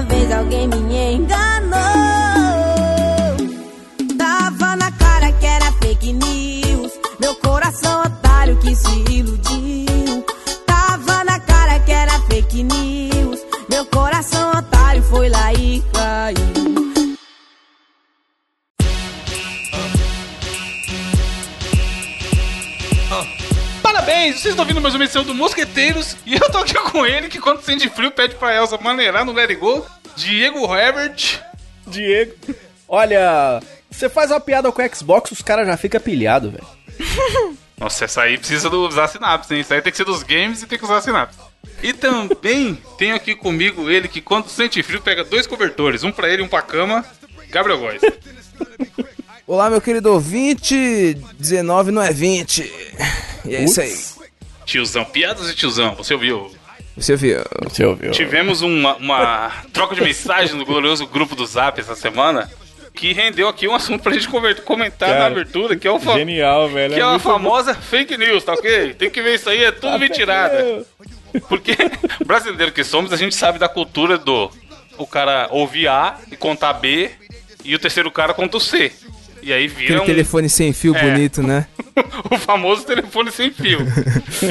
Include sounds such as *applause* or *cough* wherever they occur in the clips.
uma vez alguém me enganou. Tava na cara que era fake news. Meu coração otário que se iludiu. Vocês estão ouvindo mais uma edição do Mosqueteiros e eu tô aqui *laughs* com ele que quando sente frio pede pra Elsa maneirar no Let It Go, Diego Herbert. Diego. Olha, você faz uma piada com o Xbox, os caras já ficam pilhados, velho. *laughs* Nossa, essa aí precisa do- usar sinapse, hein? Isso aí tem que ser dos games e tem que usar sinapse. E também *laughs* tenho aqui comigo ele que quando sente frio pega dois cobertores, um pra ele e um pra cama, Gabriel Góes. Olá, meu querido ouvinte. 19 não é 20. E é isso aí. Tiozão, piadas de tiozão, você ouviu? Você viu? Você ouviu? Tivemos uma, uma troca de mensagem no glorioso grupo do Zap essa semana que rendeu aqui um assunto pra gente comentar Cara, na abertura, que é o Genial, velho. que é a muito famosa fake news, tá ok? Tem que ver isso aí, é tudo mentirada. bom. Porque *laughs* brasileiro que somos, a gente sabe da cultura do o cara ouvir A e contar B e o terceiro cara conta o C. E aí vira Aquele um, telefone sem fio É. bonito, né? *laughs* o famoso telefone sem fio.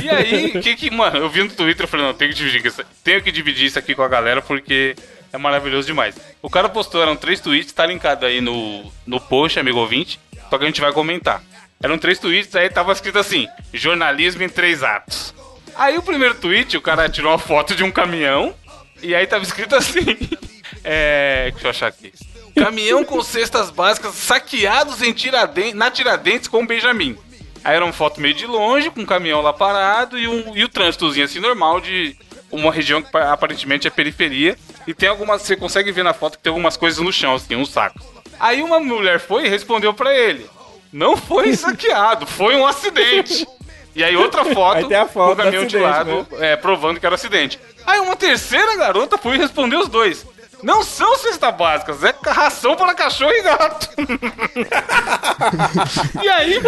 E aí, *laughs* que que, mano, eu vi no Twitter e falei, não, tenho que dividir isso, tenho que dividir isso aqui com a galera porque é maravilhoso demais. O cara postou, eram três tweets, tá linkado aí no, no post, amigo ouvinte, só que a gente vai comentar. Eram três tweets, aí tava escrito assim, jornalismo em três atos. Aí o primeiro tweet, o cara tirou uma foto de um caminhão, e aí tava escrito assim, *laughs* é, deixa eu achar aqui. Caminhão com cestas básicas saqueados em Tiradentes, na Tiradentes com o Benjamin. Aí era uma foto meio de longe, com um caminhão lá parado e, um, e o trânsitozinho assim normal de uma região que pa- aparentemente é periferia. E tem algumas. Você consegue ver na foto que tem algumas coisas no chão, assim, uns sacos. Aí uma mulher foi e respondeu pra ele: Não foi *laughs* saqueado, foi um acidente. E aí outra foto, Aí foto com o caminhão de lado, é, provando que era acidente. Aí uma terceira garota foi e respondeu os dois. Não são cestas básicas, é ração para cachorro e gato. *laughs* e aí,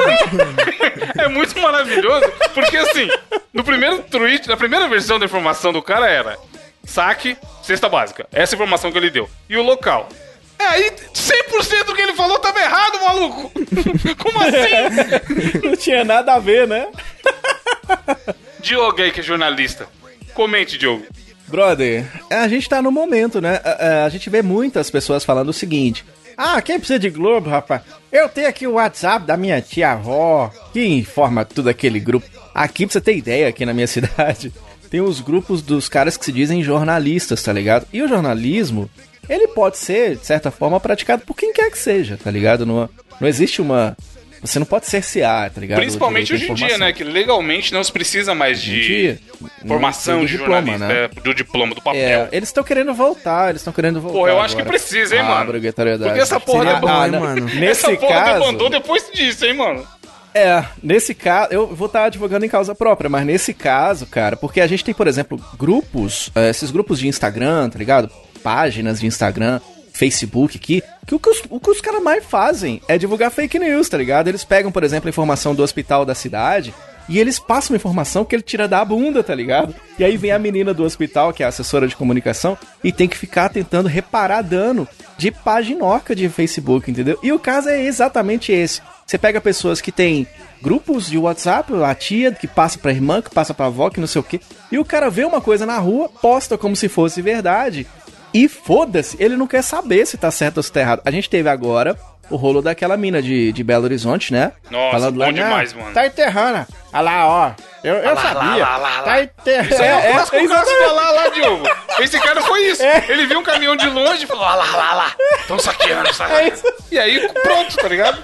é muito maravilhoso, porque assim, no primeiro tweet, na primeira versão da informação do cara era saque, cesta básica. Essa informação que ele deu. E o local. É aí, 100% do que ele falou tava errado, maluco. *laughs* Como assim? *laughs* Não tinha nada a ver, né? Diogo aí, que é jornalista. Comente, Diogo. Brother, a gente tá no momento, né? A, a- a gente vê muitas pessoas falando o seguinte: Ah, quem precisa de Globo, rapaz? Eu tenho aqui o WhatsApp da minha tia-avó, que informa tudo aquele grupo. Aqui, pra você ter ideia, aqui na minha *laughs* cidade, tem os grupos dos caras que se dizem jornalistas, tá ligado? E o jornalismo, ele pode ser, de certa forma, praticado por quem quer que seja, tá ligado? Não, não existe uma. Você não pode cercear, tá ligado? Principalmente hoje em dia, né? Que legalmente não se precisa mais de formação de diploma, jornalista, né? é, do diploma, do papel. É, eles estão querendo voltar, eles estão querendo voltar. Pô, eu acho que precisa, hein, Ah, mano? obrigatoriedade. Porque essa porra da bom, hein, né? mano? Nesse Essa porra caso, debandou depois disso, hein, mano? É, nesse caso, eu vou estar advogando em causa própria, mas nesse caso, cara, porque a gente tem, por exemplo, grupos, eh, esses grupos de Instagram, tá ligado? Páginas de Instagram, Facebook aqui, que o que os, os caras mais fazem é divulgar fake news, tá ligado? Eles pegam, por exemplo, a informação do hospital da cidade e eles passam informação que ele tira da bunda, tá ligado? E aí vem a menina do hospital, que é a assessora de comunicação, e tem que ficar tentando reparar dano de paginoca de Facebook, entendeu? E o caso é exatamente esse. Você pega pessoas que têm grupos de WhatsApp, a tia que passa pra irmã, que passa pra avó, que não sei o quê, e o cara vê uma coisa na rua, posta como se fosse verdade, e foda-se, ele não quer saber se tá certo ou se tá errado. A gente teve agora o rolo daquela mina de, de Belo Horizonte, né? Nossa, bom "Não, demais, mano." Tá enterrando. Olha lá, ó. Eu, eu lá, sabia. lá, lá, lá. Tá enterrando. Isso aí é, É, é, caso exatamente. falar lá, Diogo. Esse cara foi isso. É. Ele viu um caminhão de longe e falou: ah lá, lá, lá. Estão saqueando, É saqueando. isso. E aí, pronto, tá ligado?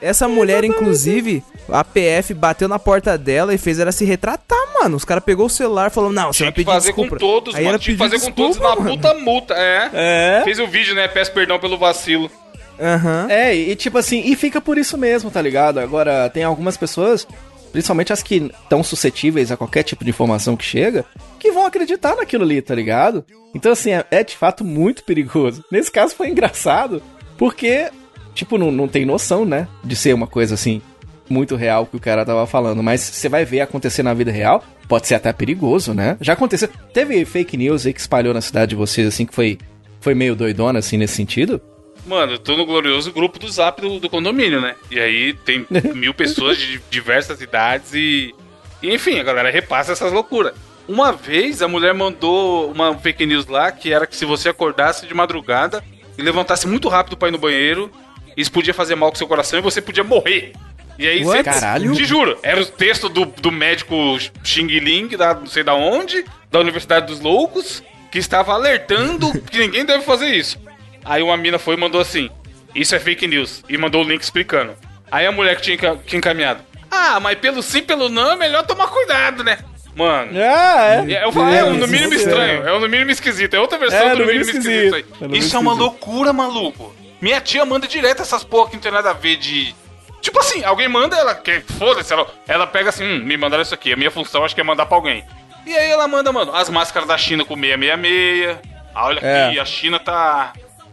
Essa mulher, inclusive, a PF bateu na porta dela e fez ela se retratar, mano. Os caras pegou o celular e falou: Não, você Tinha vai que pedir fazer desculpa. com todos, Aí mano. ela Tinha que fazer com todos desculpa, na mano. puta multa. É. É. Fez o vídeo, né? Peço perdão pelo vacilo. Aham. É, e tipo assim, e fica por isso mesmo, tá ligado? Agora, tem algumas pessoas, principalmente as que estão suscetíveis a qualquer tipo de informação que chega, que vão acreditar naquilo ali, tá ligado? Então, assim, é, é de fato muito perigoso. Nesse caso foi engraçado, porque, tipo, não, não tem noção, né? De ser uma coisa assim, muito real que o cara tava falando. Mas você vai ver acontecer na vida real, pode ser até perigoso, né? Já aconteceu. Teve fake news aí que espalhou na cidade de vocês, assim, que foi, foi meio doidona, assim, nesse sentido? Mano, eu tô no glorioso grupo do zap do, do condomínio, né? E aí tem *laughs* mil pessoas de diversas idades e, e. Enfim, a galera repassa essas loucuras. Uma vez a mulher mandou uma fake news lá que era que se você acordasse de madrugada e levantasse muito rápido pra ir no banheiro, isso podia fazer mal com seu coração e você podia morrer. E aí What? você. Caralho. Te juro, era o texto do, do médico Xing Ling, da não sei da onde, da Universidade dos Loucos, que estava alertando *laughs* que ninguém deve fazer isso. Aí uma mina foi e mandou assim: Isso é fake news. E mandou o link explicando. Aí a mulher que tinha, tinha encaminhado: Ah, mas pelo sim, pelo não, é melhor tomar cuidado, né? Mano. Ah, É, eu falo, é um no mínimo estranho, é um no mínimo esquisito, é outra versão É, do no mínimo mínimo esquisito. aí. esquisito. É no mínimo Isso é uma esquisito. loucura, maluco. Minha tia manda direto essas porra que não tem nada a ver de. Tipo assim, alguém manda, ela quer. Foda-se, ela, ela pega assim, hum, me mandaram isso aqui. A minha função acho que é mandar pra alguém. E aí ela manda, mano, as máscaras da China com 666. Ah, olha É. aqui, a China tá.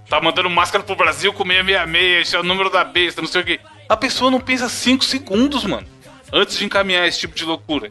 Tá mandando máscara pro Brasil com 666, esse é o número da besta, não sei o quê. A pessoa não pensa 5 segundos, mano. Antes de encaminhar esse tipo de loucura.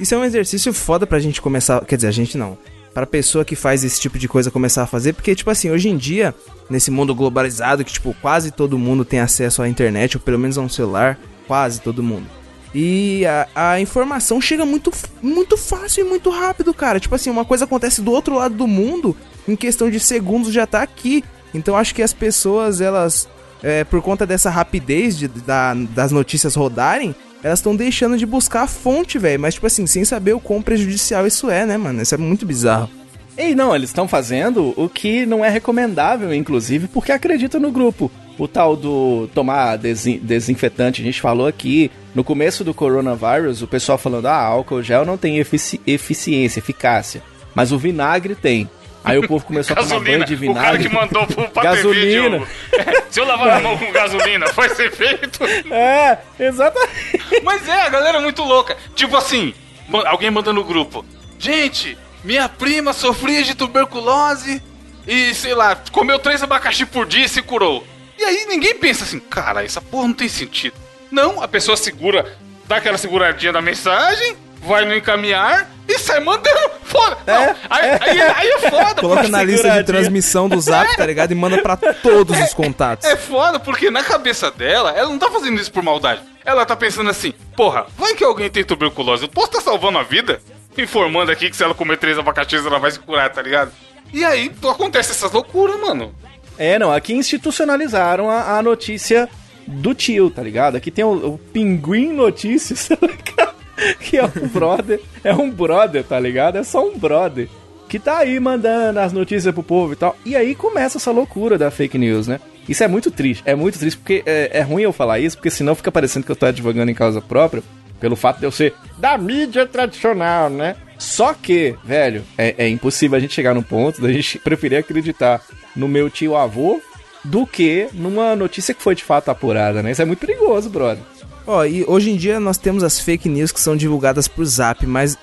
Isso é um exercício foda pra gente começar. Quer dizer, a gente não. Pra pessoa que faz esse tipo de coisa começar a fazer, porque, tipo assim, hoje em dia, nesse mundo globalizado, que, tipo, quase todo mundo tem acesso à internet, ou pelo menos a um celular, quase todo mundo. E a, a informação chega muito, muito fácil e muito rápido, cara. Tipo assim, uma coisa acontece do outro lado do mundo, em questão de segundos já tá aqui. Então acho que as pessoas, elas, é, por conta dessa rapidez de- da- das notícias rodarem, elas estão deixando de buscar a fonte, velho. Mas, tipo assim, sem saber o quão prejudicial isso é, né, mano? Isso é muito bizarro. Ei, não, eles estão fazendo o que não é recomendável, inclusive, porque acreditam no grupo. O tal do tomar desin- desinfetante, a gente falou aqui. No começo do coronavírus, o pessoal falando, ah, álcool gel não tem efici- eficiência, eficácia. Mas o vinagre tem. Aí o povo começou a tomar banho Gasolina. de O cara vinagre. que mandou pro *laughs* pra Gasolina. TV, Diogo. Se eu lavar a mão com gasolina, *laughs* faz efeito. É, exatamente. Mas é, a galera é muito louca. Tipo assim, alguém manda no grupo. Gente, minha prima sofria de tuberculose e, sei lá, comeu três abacaxi por dia e se curou. E aí ninguém pensa assim, cara, essa porra não tem sentido. Não, a pessoa segura, dá aquela seguradinha da mensagem, vai no encaminhar e sai mandando. Foda! Não, É, aí, aí, aí é foda, Coloca na lista de seguradinha. transmissão do zap, tá ligado? E manda pra *laughs* todos os contatos. É foda, porque na cabeça dela, ela não tá fazendo isso por maldade. Ela tá pensando assim, porra, vai que alguém tem tuberculose, eu posso estar salvando a vida? Informando aqui que se ela comer três abacaxis, ela vai se curar, tá ligado? E aí, acontece essas loucuras, mano. É, não, aqui institucionalizaram a, a notícia do tio, tá ligado? Aqui tem o, o Pinguim Notícias, *laughs* *laughs* que é um brother, é um brother, tá ligado? É só um brother que tá aí mandando as notícias pro povo e tal. E aí começa essa loucura da fake news, né? Isso é muito triste, é muito triste, porque é, é ruim eu falar isso, porque senão fica parecendo que eu tô advogando em causa própria, pelo fato de eu ser da mídia tradicional, né? Só que, velho, é, é impossível a gente chegar num ponto da gente *laughs* preferir acreditar no meu tio avô do que numa notícia que foi de fato apurada, né? Isso é muito perigoso, brother. Ó, e hoje em dia nós temos as fake news que são divulgadas por zap, mas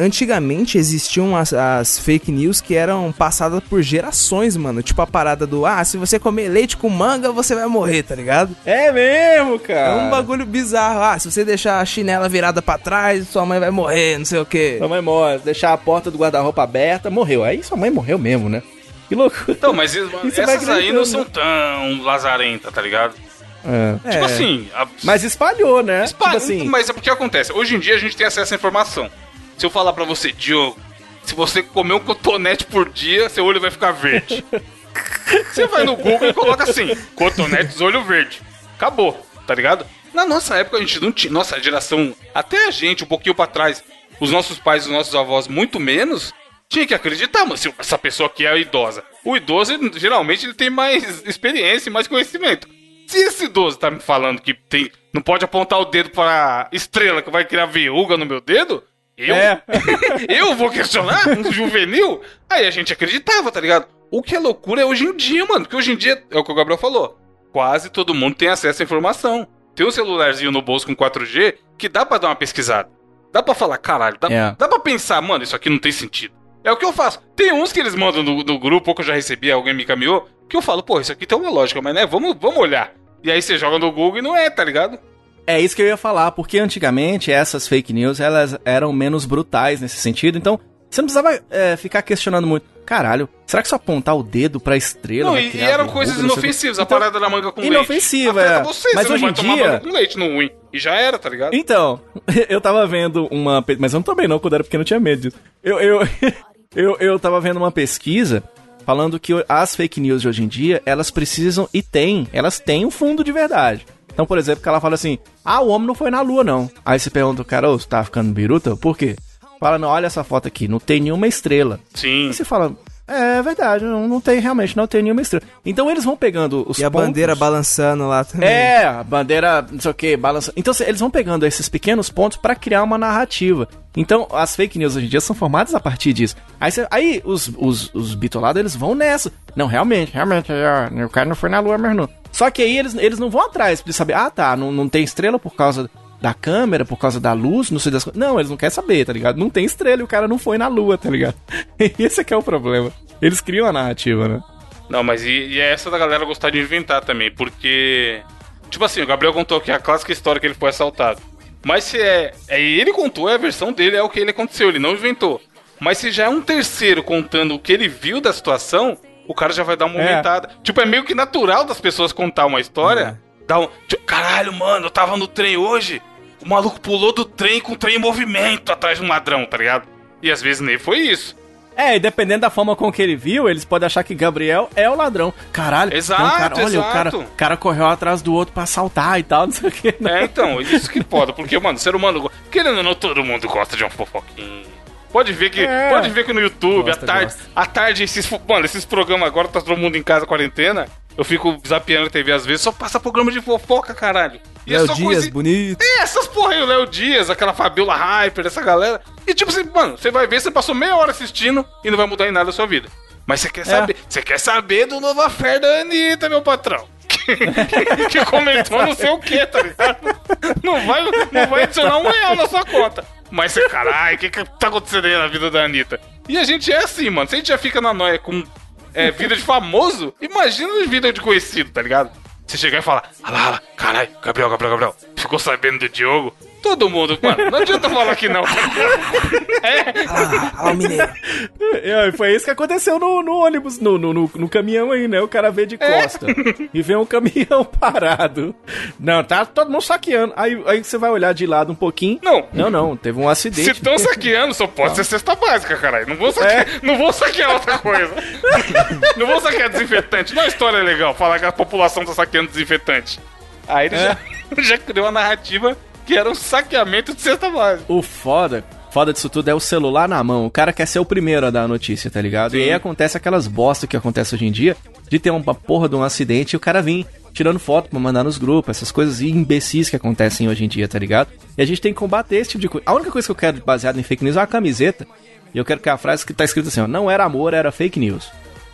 antigamente existiam as, as fake news que eram passadas por gerações, mano. Tipo a parada do, ah, se você comer leite com manga, você vai morrer, tá ligado? É mesmo, É cara. um bagulho bizarro. Ah, se você deixar a chinela virada pra trás, sua mãe vai morrer, não sei o quê. Sua mãe morre, deixar a porta do guarda-roupa aberta, morreu. Aí sua mãe morreu mesmo, né? Que loucura. Então, mas es- você vai essas aí não são tão lazarentas, tá ligado? É. Tipo assim, a- Mas espalhou, né? Espa- Tipo assim, Mas é porque acontece. Hoje em dia a gente tem acesso à informação. Se eu falar pra você, Diogo, se você comer um cotonete por dia, seu olho vai ficar verde. *laughs* você vai no Google e coloca assim: cotonetes olho verde. Acabou, tá ligado? Na nossa época a gente não tinha. Nossa geração, até a gente, um pouquinho pra trás, os nossos pais, os nossos avós, muito menos. Tinha que acreditar, mas se essa pessoa aqui é idosa. O idoso, geralmente, ele tem mais experiência e mais conhecimento. Se esse idoso tá me falando que tem, não pode apontar o dedo pra estrela que vai criar verruga no meu dedo, eu, É. *laughs* eu vou questionar um juvenil? Aí a gente acreditava, tá ligado? O que é loucura é hoje em dia, mano. Porque hoje em dia, é o que o Gabriel falou, quase todo mundo tem acesso à informação. Tem um celularzinho no bolso com 4G que dá pra dar uma pesquisada. Dá pra falar, caralho, dá, É. dá pra pensar, mano, isso aqui não tem sentido. É o que eu faço. Tem uns que eles mandam no, no grupo, ou que eu já recebi, alguém me caminhou, que eu falo, pô, isso aqui tem uma lógica, mas né, vamos, vamos olhar. E aí você joga no Google e não é, tá ligado? É isso que eu ia falar, porque antigamente essas fake news elas eram menos brutais nesse sentido, então você não precisava é, ficar questionando muito. Caralho, será que só apontar o dedo pra estrela? Não, e, eram coisas quê? inofensivas, a Então- parada da manga com Inofensiva, leite. é. Afeta você, Mas você hoje em dia- com leite no ruim. E já era, tá ligado? Então, *laughs* eu tava vendo uma. Mas eu não tomei, não, quando era pequeno eu tinha medo disso. Eu, eu, *laughs* eu, eu tava vendo uma pesquisa falando que as fake news de hoje em dia, elas precisam e têm, elas têm um fundo de verdade. Então, por exemplo, que ela fala assim: ah, o homem não foi na lua, não. Aí você pergunta o cara, ô, você tá ficando biruta? Por quê? Fala, não, olha essa foto aqui, não tem nenhuma estrela. Sim. E você fala, é, verdade, não, não tem, realmente, não tem nenhuma estrela. Então eles vão pegando os E a pontos- bandeira balançando lá também. é, a bandeira, não sei o que, balança. Então eles vão pegando esses pequenos pontos pra criar uma narrativa. Então as fake news hoje em dia são formadas a partir disso. Aí, cê- aí os, os, os bitolados eles vão nessa. Não, realmente, realmente, é, o cara não foi na lua mesmo não. Só que aí eles, eles não vão atrás de saber, ah tá, não, não tem estrela por causa da câmera, por causa da luz, não sei das coisas. Não, eles não querem saber, tá ligado? Não tem estrela e o cara não foi na lua, tá ligado? *laughs* Esse é que é o problema. Eles criam a narrativa, né? Não, mas e, e é essa da galera gostar de inventar também, porque. Tipo assim, o Gabriel contou que é a clássica história que ele foi assaltado. Mas se é. É ele contou, é a versão dele, é o que ele aconteceu, ele não inventou. Mas se já é um terceiro contando o que ele viu da situação, o cara já vai dar uma É. aumentada. Tipo, é meio que natural das pessoas contar uma história. Dar um. tipo, Caralho, mano, eu tava no trem hoje. O maluco pulou do trem com o trem em movimento atrás de um ladrão, tá ligado? E às vezes nem foi isso. É, e dependendo da forma com que ele viu, eles podem achar que Gabriel é o ladrão. Caralho, Exato, um cara, olha, o cara, exato. o cara correu atrás do outro pra assaltar e tal, *laughs* não sei o que. É, então, isso que pode, porque, mano, ser humano, querendo ou não, todo mundo gosta de um fofoquinho. Pode ver que, É. pode ver que no YouTube, Gosta, à tarde, gosta. à tarde, esses, mano, esses programas agora, tá todo mundo em casa, quarentena, eu fico zapeando a TV às vezes, só passa programa de fofoca, caralho. E é Léo só Dias, coisa- bonito. É, essas porra aí, o Léo Dias, aquela Fabiola Hyper, essa galera. E tipo assim, mano, você vai ver, você passou meia hora assistindo e não vai mudar em nada a sua vida. Mas você É. quer saber, você quer saber do novo affair da Anitta, meu patrão. *laughs* Que, que- que comentou não sei o que, tá ligado? Não vai, não vai adicionar um real na sua conta. Mas você, caralho, o que, que tá acontecendo aí na vida da Anitta? E a gente é assim, mano. Se a gente já fica na noia com é, vida de famoso, imagina vida de conhecido, tá ligado? Você chegar e falar, ah lá, lá, caralho, Gabriel, Gabriel, Gabriel, ficou sabendo do Diogo? Todo mundo, mano, não adianta falar que não. *laughs* É, Ah, ah, o mineiro. *laughs* É, foi isso que aconteceu no, no ônibus, no, no, no- no caminhão aí, né? O cara vê de costa e vê um caminhão *laughs* parado. Não, tá todo mundo saqueando. Aí, aí você vai olhar de lado um pouquinho. Não. Não, não, teve um se acidente. estão saqueando, só pode ser cesta básica, caralho. Não vou saquear, não vou saquear outra coisa. não vou saquear desinfetante. Não é história legal falar que a população tá saqueando desinfetante. Aí ele já, já criou a narrativa que era um saqueamento de cesta básica. O foda, foda disso tudo é o celular na mão. O cara quer ser o primeiro a dar a notícia, tá ligado? E aí acontece aquelas bosta que acontece hoje em dia, de ter uma porra de um acidente e o cara vir tirando foto pra mandar nos grupos, essas coisas imbecis que acontecem hoje em dia, tá ligado? E a gente tem que combater esse tipo de coisa. A única coisa que eu quero baseado em fake news é uma camiseta. E eu quero que a frase que tá escrita assim, ó, não era amor, era fake news.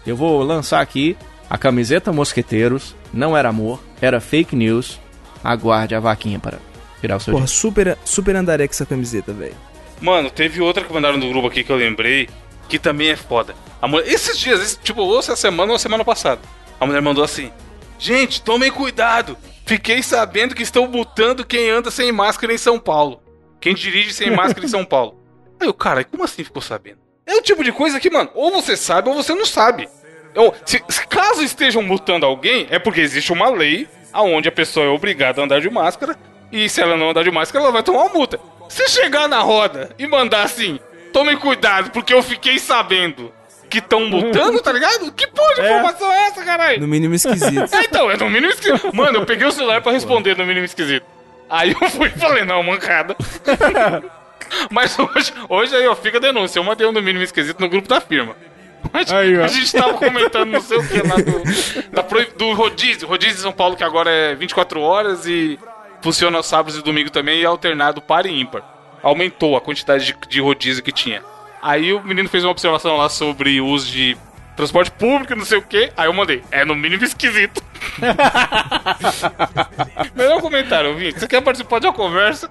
Eu vou lançar aqui a camiseta Mosqueteiros, não era amor, era fake news. Aguarde a vaquinha para virar o seu Porra, dia. super, super andaria com essa camiseta, velho. Mano, teve outra que mandaram no grupo aqui que eu lembrei, que também é foda. A mulher, esses dias, esse- tipo, ou essa semana ou a semana passada, a mulher mandou assim: Gente, tomem cuidado. Fiquei sabendo que estão multando quem anda sem máscara em São Paulo. Quem dirige sem máscara em São *laughs* Paulo. Aí o cara, como assim ficou sabendo? É o tipo de coisa que, mano, ou você sabe ou você não sabe. Então, se, se caso estejam multando alguém, é porque existe uma lei aonde a pessoa é obrigada a andar de máscara e se ela não andar de máscara, ela vai tomar uma multa. Se chegar na roda e mandar assim, tomem cuidado porque eu fiquei sabendo que estão multando, tá ligado? Que porra de informação é essa, caralho? No mínimo esquisito. É, então, é no mínimo esquisito. Mano, eu peguei o celular pra responder no mínimo esquisito. Aí eu fui e falei, não, mancada. *laughs* Mas hoje, hoje aí, ó, fica a denúncia. Eu mandei um no mínimo esquisito no grupo da firma. Mas Aí, a gente tava comentando não sei o que lá do, da do rodízio. Rodízio de São Paulo, que agora é 24 horas e funciona aos sábados e domingos também e é alternado par e ímpar. Aumentou a quantidade de, de rodízio que tinha. Aí o menino fez uma observação lá sobre o uso de transporte público, não sei o que. Aí eu mandei, é no mínimo esquisito. *laughs* Melhor comentário, ouvinte. Você quer participar de uma conversa?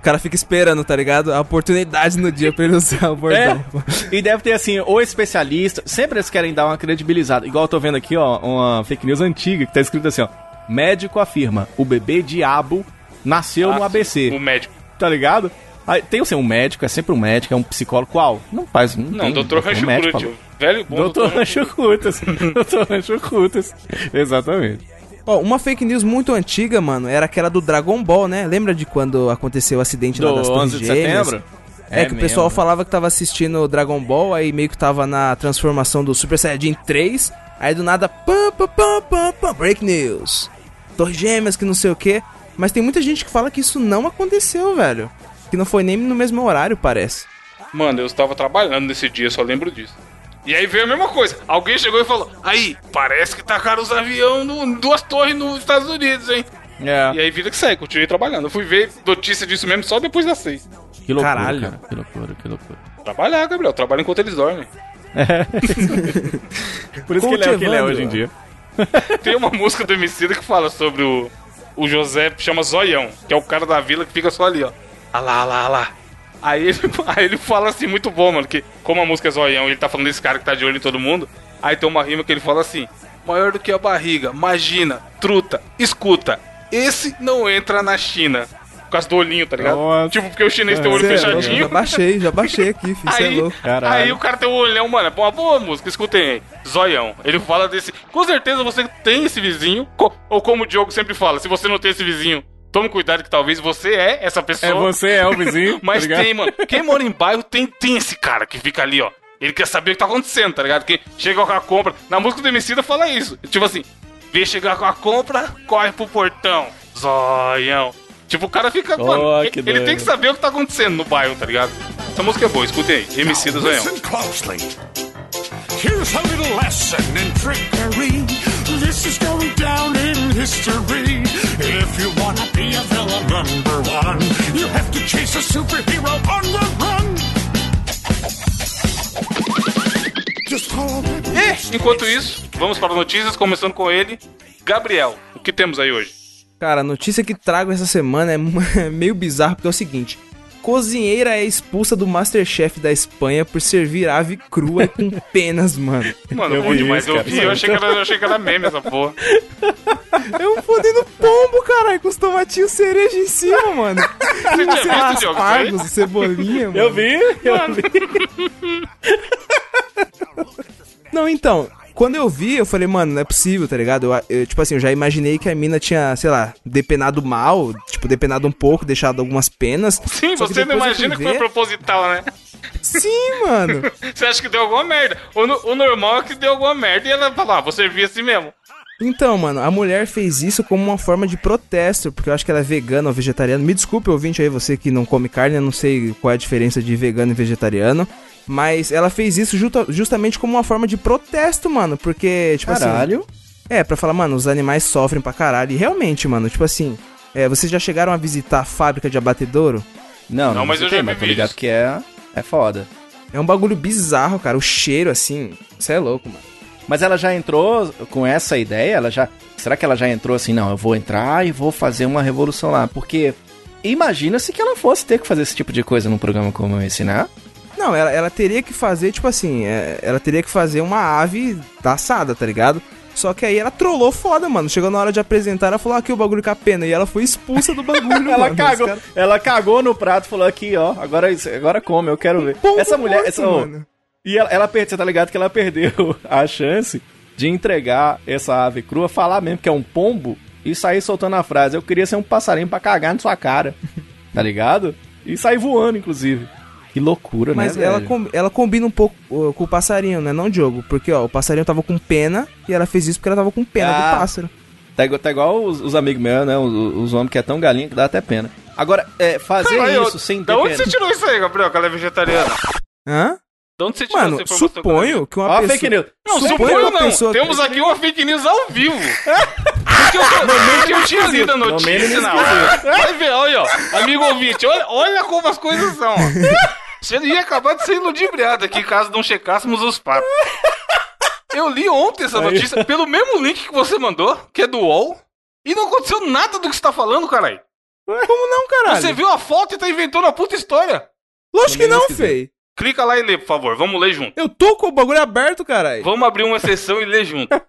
O cara fica esperando, tá ligado? A oportunidade no dia pra ele usar o bordão. É, e deve ter assim, ou especialista, sempre eles querem dar uma credibilizada. Igual eu tô vendo aqui, ó, uma fake news antiga que tá escrito assim, ó. Médico afirma, o bebê diabo nasceu Ah, no ABC, O médico. tá ligado? Aí, tem assim, um médico, é sempre um médico, é um psicólogo. Qual? Não faz. Não, Não, tem, doutor é um Rancho tio. Velho bom Doutor Rancho Cutas. doutor Rancho Cutas. *laughs* Exatamente. Ó, uma fake news muito antiga, mano, era aquela do Dragon Ball, né? Lembra de quando aconteceu o acidente lá Do das Torres 11 de Gêmeas? setembro? É, que o mesmo. pessoal falava que tava assistindo Dragon Ball, aí meio que tava na transformação do Super Saiyajin 3, aí do nada, pam, pam, pam, pam, pam, break news. Torres Gêmeas, que não sei o que. Mas tem muita gente que fala que isso não aconteceu, velho. Que não foi nem no mesmo horário, parece. Mano, eu estava trabalhando nesse dia, só lembro disso. E aí veio a mesma coisa. Alguém chegou e falou: Aí, parece que tacaram os aviões no, duas torres nos Estados Unidos, hein? É. E aí, vida que segue, continuei trabalhando. Eu fui ver notícia disso mesmo só depois das seis. Que loucura, Caralho. cara. Que loucura, que loucura. Trabalhar, Gabriel. Trabalho enquanto eles dormem. *laughs* Por isso que ele é o que ele é hoje em dia. *laughs* Tem uma música do Emicida que fala sobre o, o José, chama Zoião, que é o cara da vila que fica só ali, ó. Ah lá, ah lá, ah lá. Aí ele, *laughs* aí ele fala assim, muito bom, mano, que como a música é Zoião ele tá falando desse cara que tá de olho em todo mundo, aí tem uma rima que ele fala assim, maior do que a barriga, imagina, truta, escuta, esse não entra na China. Por causa do olhinho, tá ligado? Nossa. Tipo, porque o chinês tem o olho Cê é fechadinho. já baixei, já baixei aqui, filho. É Aí, louco. Caralho. aí o cara tem um olhão, mano. É uma boa música, escutem aí. Zoião. Ele fala desse. Com certeza você tem esse vizinho. ou como o Diogo sempre fala, se você não tem esse vizinho, tome cuidado que talvez você é essa pessoa. É você, é o vizinho. *laughs* Mas tá tem, mano. Quem mora em bairro tem, tem esse cara que fica ali, ó. Ele quer saber o que tá acontecendo, tá ligado? Que chega com a compra. Na música do Emicida fala isso. Tipo assim, vê chegar com a compra, corre pro portão. Zoião. Tipo, o cara fica. Oh, mano, ele, doido. tem que saber o que tá acontecendo no bairro, tá ligado? Essa música é boa, escutem aí. Emicida Zoião. Here's a little lesson in trickery. This is going down in history. If you wanna be a villain number one, you have to chase a superhero on the run. E, enquanto isso, vamos para notícias, começando com ele, Gabriel. O que temos aí hoje? Cara, a notícia que trago essa semana é *laughs* é meio bizarro, porque é o seguinte: cozinheira é expulsa do Masterchef da Espanha por servir ave crua com *laughs* penas, mano. Mano, Eu bom vi demais. isso, eu vi, eu achei, que era, eu achei que era meme essa porra. *laughs* É um fodendo pombo, caralho, com os tomatinhos cereja em cima, mano. Você tinha visto, aspargos, cebolinha, mano. Eu vi, eu vi. Não, então, quando eu vi, eu falei, mano, não é possível, tá ligado? Eu, eu, tipo assim, eu já imaginei que a mina tinha, sei lá, depenado mal, tipo, depenado um pouco, deixado algumas penas. Sim, você não imagina que foi proposital, né? Sim, mano. *laughs* Você acha que deu alguma merda. O, o normal é que deu alguma merda e ela falou, ah, vou servir assim mesmo. Então, mano, a mulher fez isso como uma forma de protesto, porque eu acho que ela é vegana ou vegetariana. Me desculpe, ouvinte aí, você que não come carne, eu não sei qual é a diferença de vegano e vegetariano. Mas ela fez isso justa- justamente como uma forma de protesto, mano. Porque, tipo assim. Caralho. É, pra falar, mano, os animais sofrem pra caralho. E realmente, mano, tipo assim. É, vocês já chegaram a visitar a fábrica de abatedouro? Não, Não, não, mas mas eu já vi mas tô ligado que é, é foda. É um bagulho bizarro, cara. O cheiro, assim. Você é louco, mano. Mas ela já entrou com essa ideia? Ela já. Será que ela já entrou assim? Não, eu vou entrar e vou fazer uma revolução lá. Porque imagina-se que ela fosse ter que fazer esse tipo de coisa num programa como esse, né? Não, ela, ela teria que fazer, tipo assim, é, ela teria que fazer uma ave assada, tá ligado? Só que aí ela trollou foda, mano. Chegou na hora de apresentar, ela falou "Ah, aqui o bagulho com a pena. E ela foi expulsa do bagulho, *laughs* Ela mano. cagou, cara- ela cagou no prato, falou aqui, ó, agora, agora come, eu quero ver. Pombo essa mulher, morto, essa, ó, e ela, ela perdeu, você tá ligado que ela perdeu *laughs* a chance de entregar essa ave crua, falar mesmo que é um pombo e sair soltando a frase, eu queria ser um passarinho pra cagar na sua cara, *laughs* tá ligado? E sair voando, inclusive. Que loucura, Mas né, ela, velho? com- ela combina um pouco uh, com o passarinho, né? Não Diogo. Porque, ó, o passarinho tava com pena e ela fez isso porque ela tava com pena Ah. do pássaro. Tá igual, tá igual os, os amigos meus, né? Os, os homens que é tão galinha que dá até pena. Agora, é, fazer isso sem Da onde pena. você tirou isso aí, Gabriel, que ela é vegetariana? Hã? De onde você tirou Mano, suponho que uma Ó, pessoa... fake news. Não, Suponho suponho não. pessoa Temos aqui uma fake news ao vivo. *laughs* Porque eu, porque eu tinha lido a No notícia na hora. Vai ver, olha, ó. Amigo ouvinte, olha, olha como as coisas são, ó. Você ia acabar de ser ludibriado aqui caso não checássemos os papos. Eu li ontem essa notícia pelo mesmo link que você mandou, que é do UOL, e não aconteceu nada do que você tá falando, caralho. Como não, caralho? Você viu a foto e tá inventando a puta história. Lógico que não, não fei. Clica lá e lê, por favor. Vamos ler junto. Eu tô com o bagulho aberto, caralho. Vamos abrir uma exceção e ler junto. *laughs*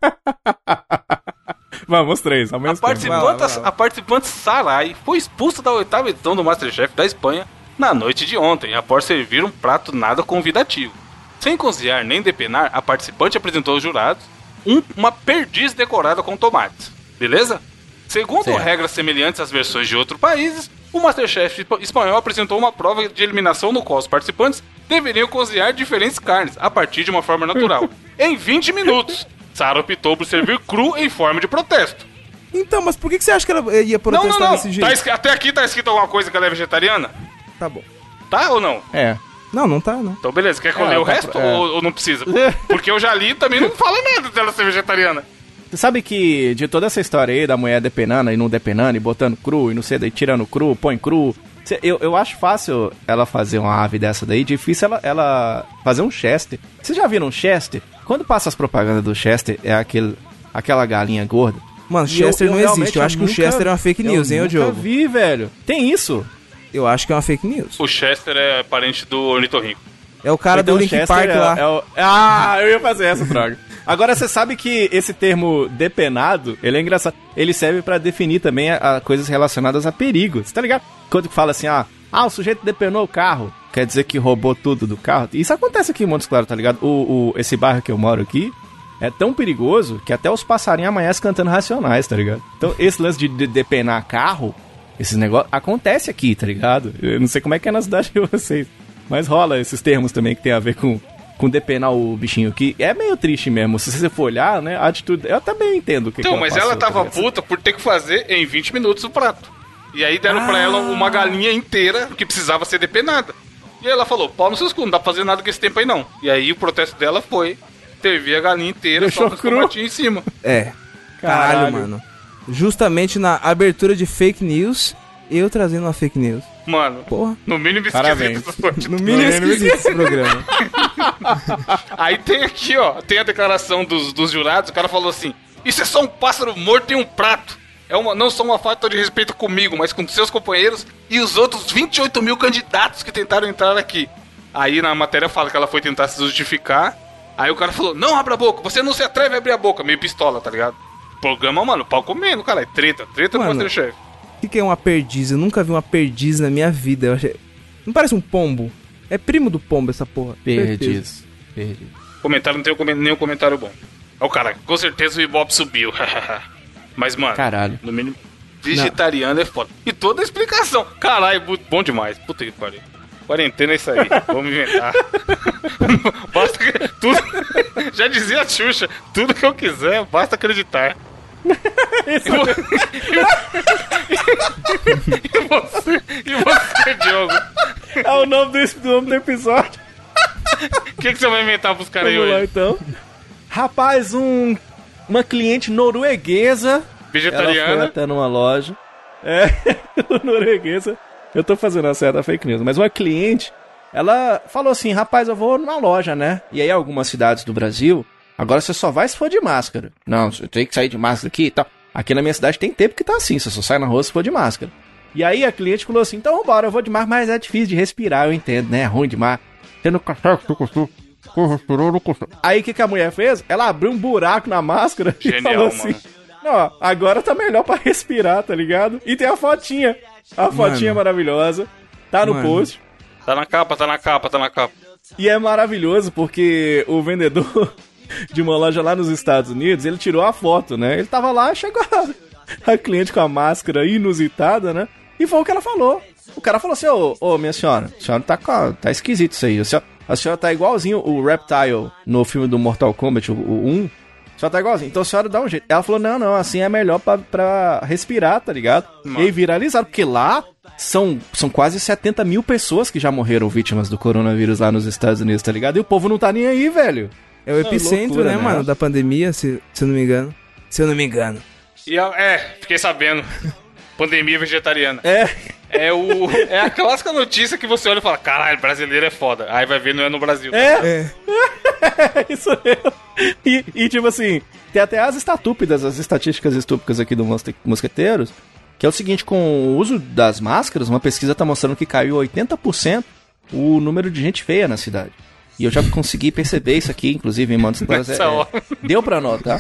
Vamos, três, ao A mesmo tempo. participante, lá. a participante Sarai foi expulsa da oitava edição do Masterchef da Espanha na noite de ontem, após servir um prato nada convidativo. Sem cozinhar nem depenar, a participante apresentou aos jurados um- uma perdiz decorada com tomates. Beleza? Segundo Certo. regras semelhantes às versões de outros países, o Masterchef espa- espanhol apresentou uma prova de eliminação no qual os participantes deveriam cozinhar diferentes carnes a partir de uma forma natural. *laughs* em 20 minutos, Sara optou por servir cru em forma de protesto. Então, mas por que, você acha que ela ia Não, protestar não, não. desse jeito? Tá até aqui tá escrito alguma coisa que ela é vegetariana? Tá bom. Tá ou não? É. Não, não tá, não. Então beleza, quer que eu É, leia o tá resto pro- é. ou, ou não precisa? Porque eu já li e também não fala nada dela ser vegetariana. Você sabe que de toda essa história aí da mulher depenando e não depenando e botando cru e não sei daí, tirando cru, põe cru. Eu, eu acho fácil ela fazer uma ave dessa daí, difícil ela, ela fazer um Chester. Vocês já viram um Chester? Quando passa as propagandas do Chester, é aquele, aquela galinha gorda. Mano, Chester eu- eu não existe. Eu acho que o nunca- Chester é uma fake news, eu hein, ô nunca Diogo? vi, velho. Tem isso. Eu acho que é uma fake news. O Chester é parente do Ornitorrinco. É o cara Então, do Link Park é- lá. é o- Ah, eu ia fazer essa, droga. Agora, você sabe que esse termo depenado, ele é engraçado. Ele serve pra definir também a, a coisas relacionadas a perigo. Você tá ligado? Quando fala assim, ah, ah, o sujeito depenou o carro, quer dizer que roubou tudo do carro. Isso acontece aqui em Montes Claros, tá ligado? O, o- esse bairro que eu moro aqui é tão perigoso que até os passarinhos amanhecem cantando racionais, tá ligado? Então, esse lance de, de depenar carro, esses negócios, acontece aqui, tá ligado? Eu não sei como é que é na cidade de vocês. Mas rola esses termos também que tem a ver com, com depenar o bichinho que é meio triste mesmo. Se você for olhar, né, a atitude. Eu também entendo o que Então, que mas passou, ela tava tá ligado? puta por ter que fazer em 20 minutos o prato. E aí deram pra ela uma galinha inteira que precisava ser depenada. E aí ela falou, pau nos seus cu, não dá pra fazer nada com esse tempo aí não. E aí o protesto dela foi servir a galinha inteira Deixou só cru. em cima. É. Caralho, Caralho. mano. Justamente na abertura de fake news, eu trazendo uma fake news. Mano, Porra. no mínimo Parabéns. esquisito. No mínimo esquisito esse programa. *laughs* Aí tem aqui, ó, tem a declaração dos, dos jurados, o cara falou assim: Isso é só um pássaro morto em um prato. É uma, não só uma falta de respeito comigo, mas com seus companheiros e os outros 28 mil candidatos que tentaram entrar aqui. Aí na matéria fala que ela foi tentar se justificar. Aí o cara falou: Não abra a boca, você não se atreve a abrir a boca. Meio pistola, tá ligado? Programa, mano, pau comendo, cara. É treta, treta Mano. Masterchef. O que, que é uma perdiz? Eu nunca vi uma perdiz na minha vida. Eu achei... Não parece um pombo? É primo do pombo essa porra. Perdiz. Perdiz. Comentário não tem nenhum comentário bom. Ó, o cara, com certeza o Ibope subiu. *laughs* Mas, mano, Caralho. no mínimo, vegetariano é foda. E toda a explicação. Caralho, bom demais. Puta que pariu. Quarentena é isso aí. *laughs* Vamos inventar. *laughs* basta que. Tudo. *laughs* Já dizia a Xuxa: tudo que eu quiser, basta acreditar. e, vo- e você, e você, Diogo? É o nome do, do nome do episódio. O que, que você vai inventar pros caras aí Vamos lá hoje? então. Rapaz, um uma cliente norueguesa. Ela foi Vegetariana? até numa loja. É, *laughs* norueguesa. Eu tô fazendo uma certa fake news, mas uma cliente, ela falou assim: rapaz, eu vou numa loja, né? E aí, algumas cidades do Brasil, agora você só vai se for de máscara. Não, você tem que sair de máscara aqui e tal. Aqui na minha cidade tem tempo que tá assim, você só sai na rua se for de máscara. E aí a cliente falou assim: então vambora, eu vou de máscara, mas é difícil de respirar, eu entendo, né? É ruim demais. Você não consegue, consegue. Aí o que, que a mulher fez? Ela abriu um buraco na máscara e Genial, falou assim: mano. Não, agora tá melhor pra respirar, tá ligado? E tem a fotinha. A fotinha maravilhosa. Tá no Mano. post. Tá na capa, tá na capa, tá na capa. E é maravilhoso porque o vendedor *laughs* de uma loja lá nos Estados Unidos, ele tirou a foto, né? Ele tava lá, chegou a, a cliente com a máscara inusitada, né? E foi o que ela falou. O cara falou assim, ô, ô minha senhora, a senhora tá, tá esquisito isso aí. A senhora, a senhora tá igualzinho o Reptile no filme do Mortal Kombat, o, o 1. A senhora tá igualzinho. Então a senhora dá um jeito. Ela falou, não, não, assim é melhor pra, pra respirar, tá ligado? E aí viralizaram, porque lá são, são quase 70 mil pessoas que já morreram vítimas do coronavírus lá nos Estados Unidos, tá ligado? E o povo não tá nem aí, velho. É o epicentro, loucura, né, né? mano, da pandemia, se, se eu não me engano. Se eu não me engano. E a- é, fiquei sabendo. Pandemia vegetariana. É, É o é a clássica notícia que você olha e fala: "Caralho, brasileiro é foda". Aí vai ver não é no Brasil. é, É. *laughs* é isso mesmo. E, e, tipo assim, tem até as estatúpidas, as estatísticas estúpidas aqui do Mosque- Mosqueteiros, que é o seguinte, com o uso das máscaras, uma pesquisa tá mostrando que caiu 80% o número de gente feia na cidade. E eu já consegui perceber isso aqui, inclusive em Mantos Claros. Nessa é- hora. Deu pra notar.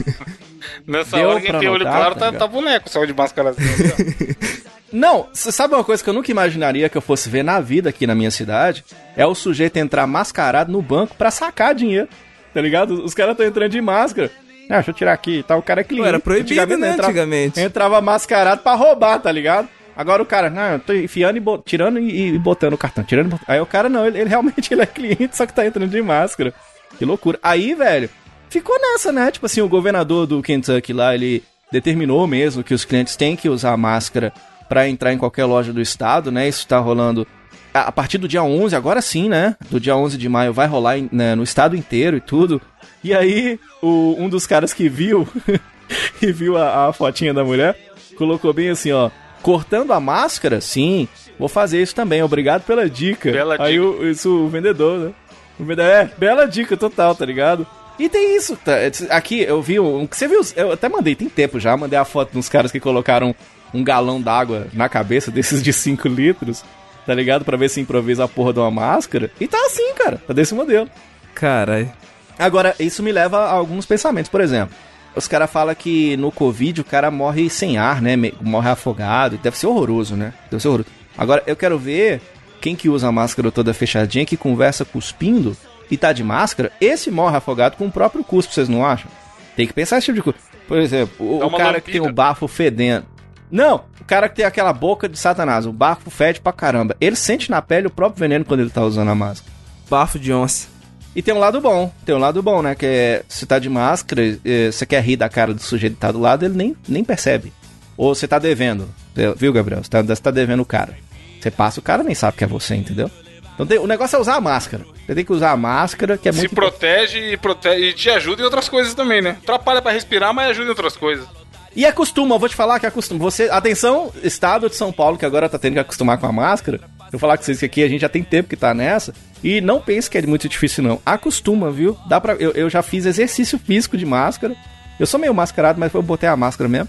Nessa Deu hora quem tem olho claro tá tá, tá boneco, só de máscara assim. ó. *laughs* Não, você sabe uma coisa que eu nunca imaginaria que eu fosse ver na vida aqui na minha cidade? É o sujeito entrar mascarado no banco pra sacar dinheiro. Tá ligado? Os caras estão entrando de máscara. Ah, deixa eu tirar aqui e tal. O cara é cliente. Era proibido, né, entrava, antigamente. Entrava mascarado pra roubar, tá ligado? Agora o cara, não, eu tô enfiando e tirando e, botando o cartão. Tirando e botando. Aí o cara, não, ele, ele realmente *laughs* ele é cliente, só que tá entrando de máscara. Que loucura. Aí, velho, ficou nessa, né? Tipo assim, o governador do Kentucky lá, ele determinou mesmo que os clientes têm que usar máscara pra entrar em qualquer loja do estado, né? Isso tá rolando a partir do dia 11, agora sim, né? Do dia 11 de maio vai rolar né, no estado inteiro e tudo. E aí, o- um dos caras que viu *laughs* e viu a, a fotinha da mulher, colocou bem assim, ó. Cortando a máscara? Sim, vou fazer isso também. Obrigado pela dica. Bela aí dica. O, isso o vendedor, né? O vendedor, é, bela dica total, tá ligado? E tem isso, tá? Aqui eu vi um. Você viu? Eu até mandei, tem tempo já, mandei a foto dos caras que colocaram um galão d'água na cabeça *laughs* desses de 5 litros, tá ligado? Pra ver se improvisa a porra de uma máscara. E tá assim, cara, tá desse modelo. Caralho. Agora, isso me leva a alguns pensamentos. Por exemplo, os caras falam que no Covid o cara morre sem ar, né? Morre afogado. Deve ser horroroso, né? Deve ser horroroso. Agora, eu quero ver quem que usa a máscara toda fechadinha, que conversa cuspindo e tá de máscara. Esse morre afogado com o próprio cuspo, vocês não acham? Tem que pensar esse tipo de coisa. Por exemplo, o, Dá o cara que tem o bafo fedendo. Não, o cara que tem aquela boca de satanás, o bafo fede pra caramba. Ele sente na pele o próprio veneno quando ele tá usando a máscara. Bafo de onça. E tem um lado bom, tem um lado bom, né? Que é, se tá de máscara, eh, você quer rir da cara do sujeito que tá do lado, ele nem, nem percebe. Ou você tá devendo, eh, viu, Gabriel? Você tá, você tá devendo o cara. Você passa, o cara nem sabe que é você, entendeu? Então tem- o negócio é usar a máscara. Você tem que usar a máscara, que é Se muito protege e, protege e te ajuda em outras coisas também, né? Atrapalha pra respirar, mas ajuda em outras coisas. E acostuma, eu vou te falar que acostuma. Você, atenção, estado de São Paulo, que agora tá tendo que acostumar com a máscara. Eu vou falar com vocês que aqui a gente já tem tempo que tá nessa. E não pense que é muito difícil, não. Acostuma, viu? Dá pra, eu, eu já fiz exercício físico de máscara. Eu sou meio mascarado, mas eu botei a máscara mesmo.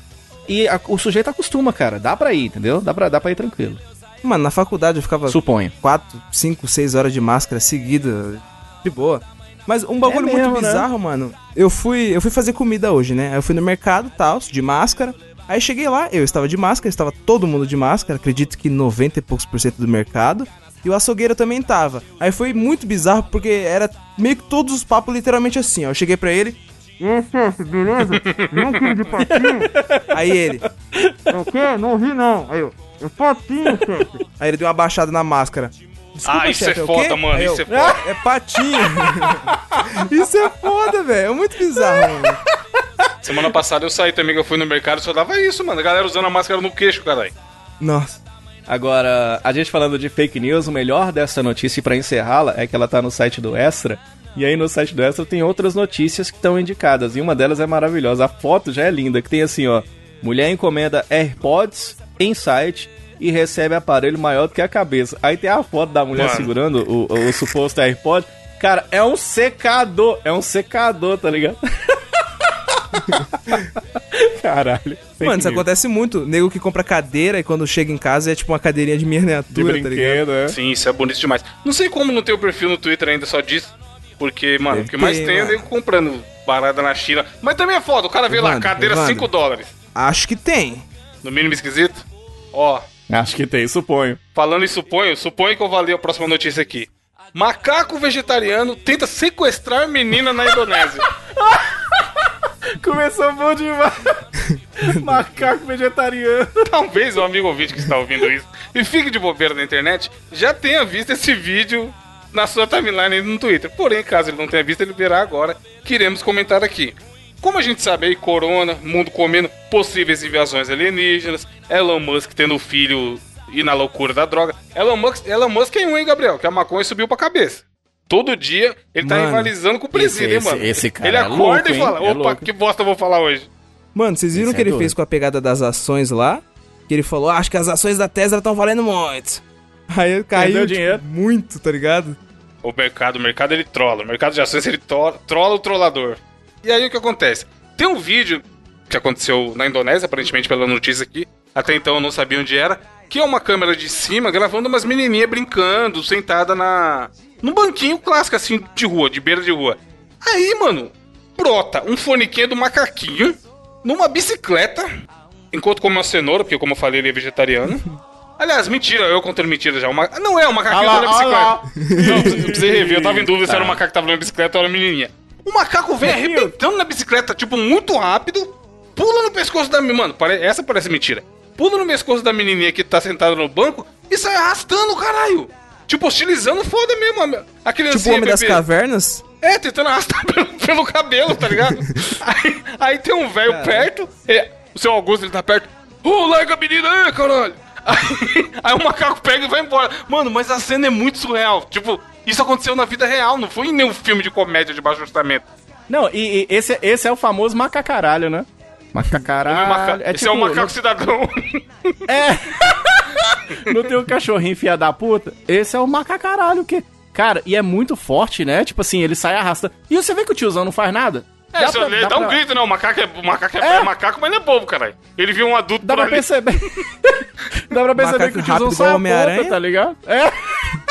E a- o sujeito acostuma, cara. Dá pra ir, entendeu? Dá pra, dá pra ir tranquilo. Mano, na faculdade eu ficava Suponho. 4, 5, 6 horas de máscara seguida, de boa. Mas um bagulho É mesmo, muito né? bizarro, mano. Eu fui, eu fui fazer comida hoje, né? Eu fui no mercado, tal, de máscara. Aí cheguei lá, eu estava de máscara, estava todo mundo de máscara, acredito que 90 e poucos por cento do mercado. E o açougueiro também tava. Aí foi muito bizarro porque era meio que todos os papos literalmente assim, ó. Eu cheguei pra ele. E aí, chefe, beleza? Vem um quilo de patinho? *laughs* Aí ele. O quê? Não ouvi não. Aí eu. É patinho, chefe. Aí ele deu uma baixada na máscara. Desculpa, ah, isso chefe, é o foda, mano. Aí eu, Isso é foda. é patinho. *laughs* Isso é foda, velho. É muito bizarro, mano. *laughs* Semana passada eu saí também, que eu fui no mercado e só dava isso, mano. A galera usando a máscara no queixo, caralho. Nossa. Agora, a gente falando de fake news, o melhor dessa notícia pra encerrá-la é que ela tá no site do Extra. E aí no site do Extra tem outras notícias que estão indicadas. E uma delas é maravilhosa. A foto já é linda, que tem assim, ó. Mulher encomenda AirPods em site e recebe aparelho maior do que a cabeça. Aí tem a foto da mulher Mano. segurando o, o suposto AirPod. Cara, é um secador. É um secador, tá ligado? *laughs* *laughs* Caralho. Mano, isso news. acontece muito. Nego que compra cadeira e quando chega em casa é tipo uma cadeirinha de de miniatura, tá ligado? brinquedo, é. Sim, isso é bonito demais. Não sei como não tem o perfil no Twitter ainda só disso. Porque, mano, Deve o que mais ter, tem é nego comprando parada na China. Mas também é foda, o cara vê lá, Evandro, cadeira Evandro. 5 dólares. Acho que tem. No mínimo esquisito. Ó, Acho que tem, suponho. falando em suponho, suponho que eu vou ler a próxima notícia aqui. Macaco vegetariano tenta sequestrar menina na Indonésia. *laughs* Começou bom demais. *laughs* Macaco vegetariano. Talvez o amigo ouvinte que está ouvindo isso e fique de bobeira na internet já tenha visto esse vídeo na sua timeline no Twitter. Porém, caso ele não tenha visto, ele verá agora que iremos comentar aqui. Como a gente sabe aí, corona, mundo comendo possíveis invasões alienígenas, Elon Musk tendo filho e na loucura da droga. Elon Musk, Elon Musk é um, hein, Gabriel? Que a maconha subiu pra cabeça. Todo dia ele tá Mano, rivalizando com o presídio, esse- hein, mano? esse cara ele é acorda louco, e hein? fala: É opa, louco. que bosta eu vou falar hoje. Mano, vocês viram o que é ele doido. fez com a pegada das ações lá? Que ele falou, "Ah, acho que as ações da Tesla estão valendo muito. *laughs* Aí ele caiu tipo, muito, tá ligado? O mercado, o mercado ele trola. O mercado de ações ele to- trola o trollador. E aí o que acontece? Tem um vídeo que aconteceu na Indonésia, aparentemente pela notícia aqui. Até então eu não sabia onde era. Que é uma câmera de cima gravando umas menininhas brincando, sentada na, Num banquinho clássico, assim, de rua, de beira de rua. Aí, mano, brota um forniquinho do macaquinho numa bicicleta, enquanto come uma cenoura, porque como eu falei, ele é vegetariano. *laughs* Aliás, mentira, eu contando mentira já. O ma- Não é o macaquinho Ah lá, ah lá. bicicleta. Não, eu precisei rever, eu tava em dúvida se Tá. era o macaco que tava na bicicleta ou era a menininha. O macaco vem arrebentando na bicicleta, tipo, muito rápido, pula no pescoço da menina. Mano, pare- essa parece mentira. Pula no pescoço da menininha que tá sentada no banco e sai arrastando, caralho. Tipo, hostilizando foda mesmo. a- A criancinha Tipo o Homem das bebê. Cavernas? É, tentando arrastar *laughs* pelo, pelo cabelo, tá ligado? *laughs* aí, aí tem um velho perto, é, o seu Augusto ele tá perto. Ô, larga a menina aí, caralho! Aí, *laughs* aí o macaco pega e vai embora. Mano, mas a cena é muito surreal. Tipo, isso aconteceu na vida real, não foi em nenhum filme de comédia de baixo orçamento. Não, e, e esse, esse é o famoso macacaralho, né? Macacaralho. É maca- Esse tipo, é o macaco cidadão. Não, *laughs* não tem um cachorrinho filha da puta? Esse é o macacaralho, que... Cara, e é muito forte, né? Tipo assim, ele sai arrastando. E você vê que o tiozão não faz nada? É, Dá pra- ele dá dá um pra- grito, não. O macaco é, o macaco é, É. é macaco, mas não é bobo, caralho. Ele viu um adulto Dá pra ali. perceber. *laughs* Dá pra perceber Macaco que o tiozão sai a Homem-Aranha? ponta, tá ligado? É.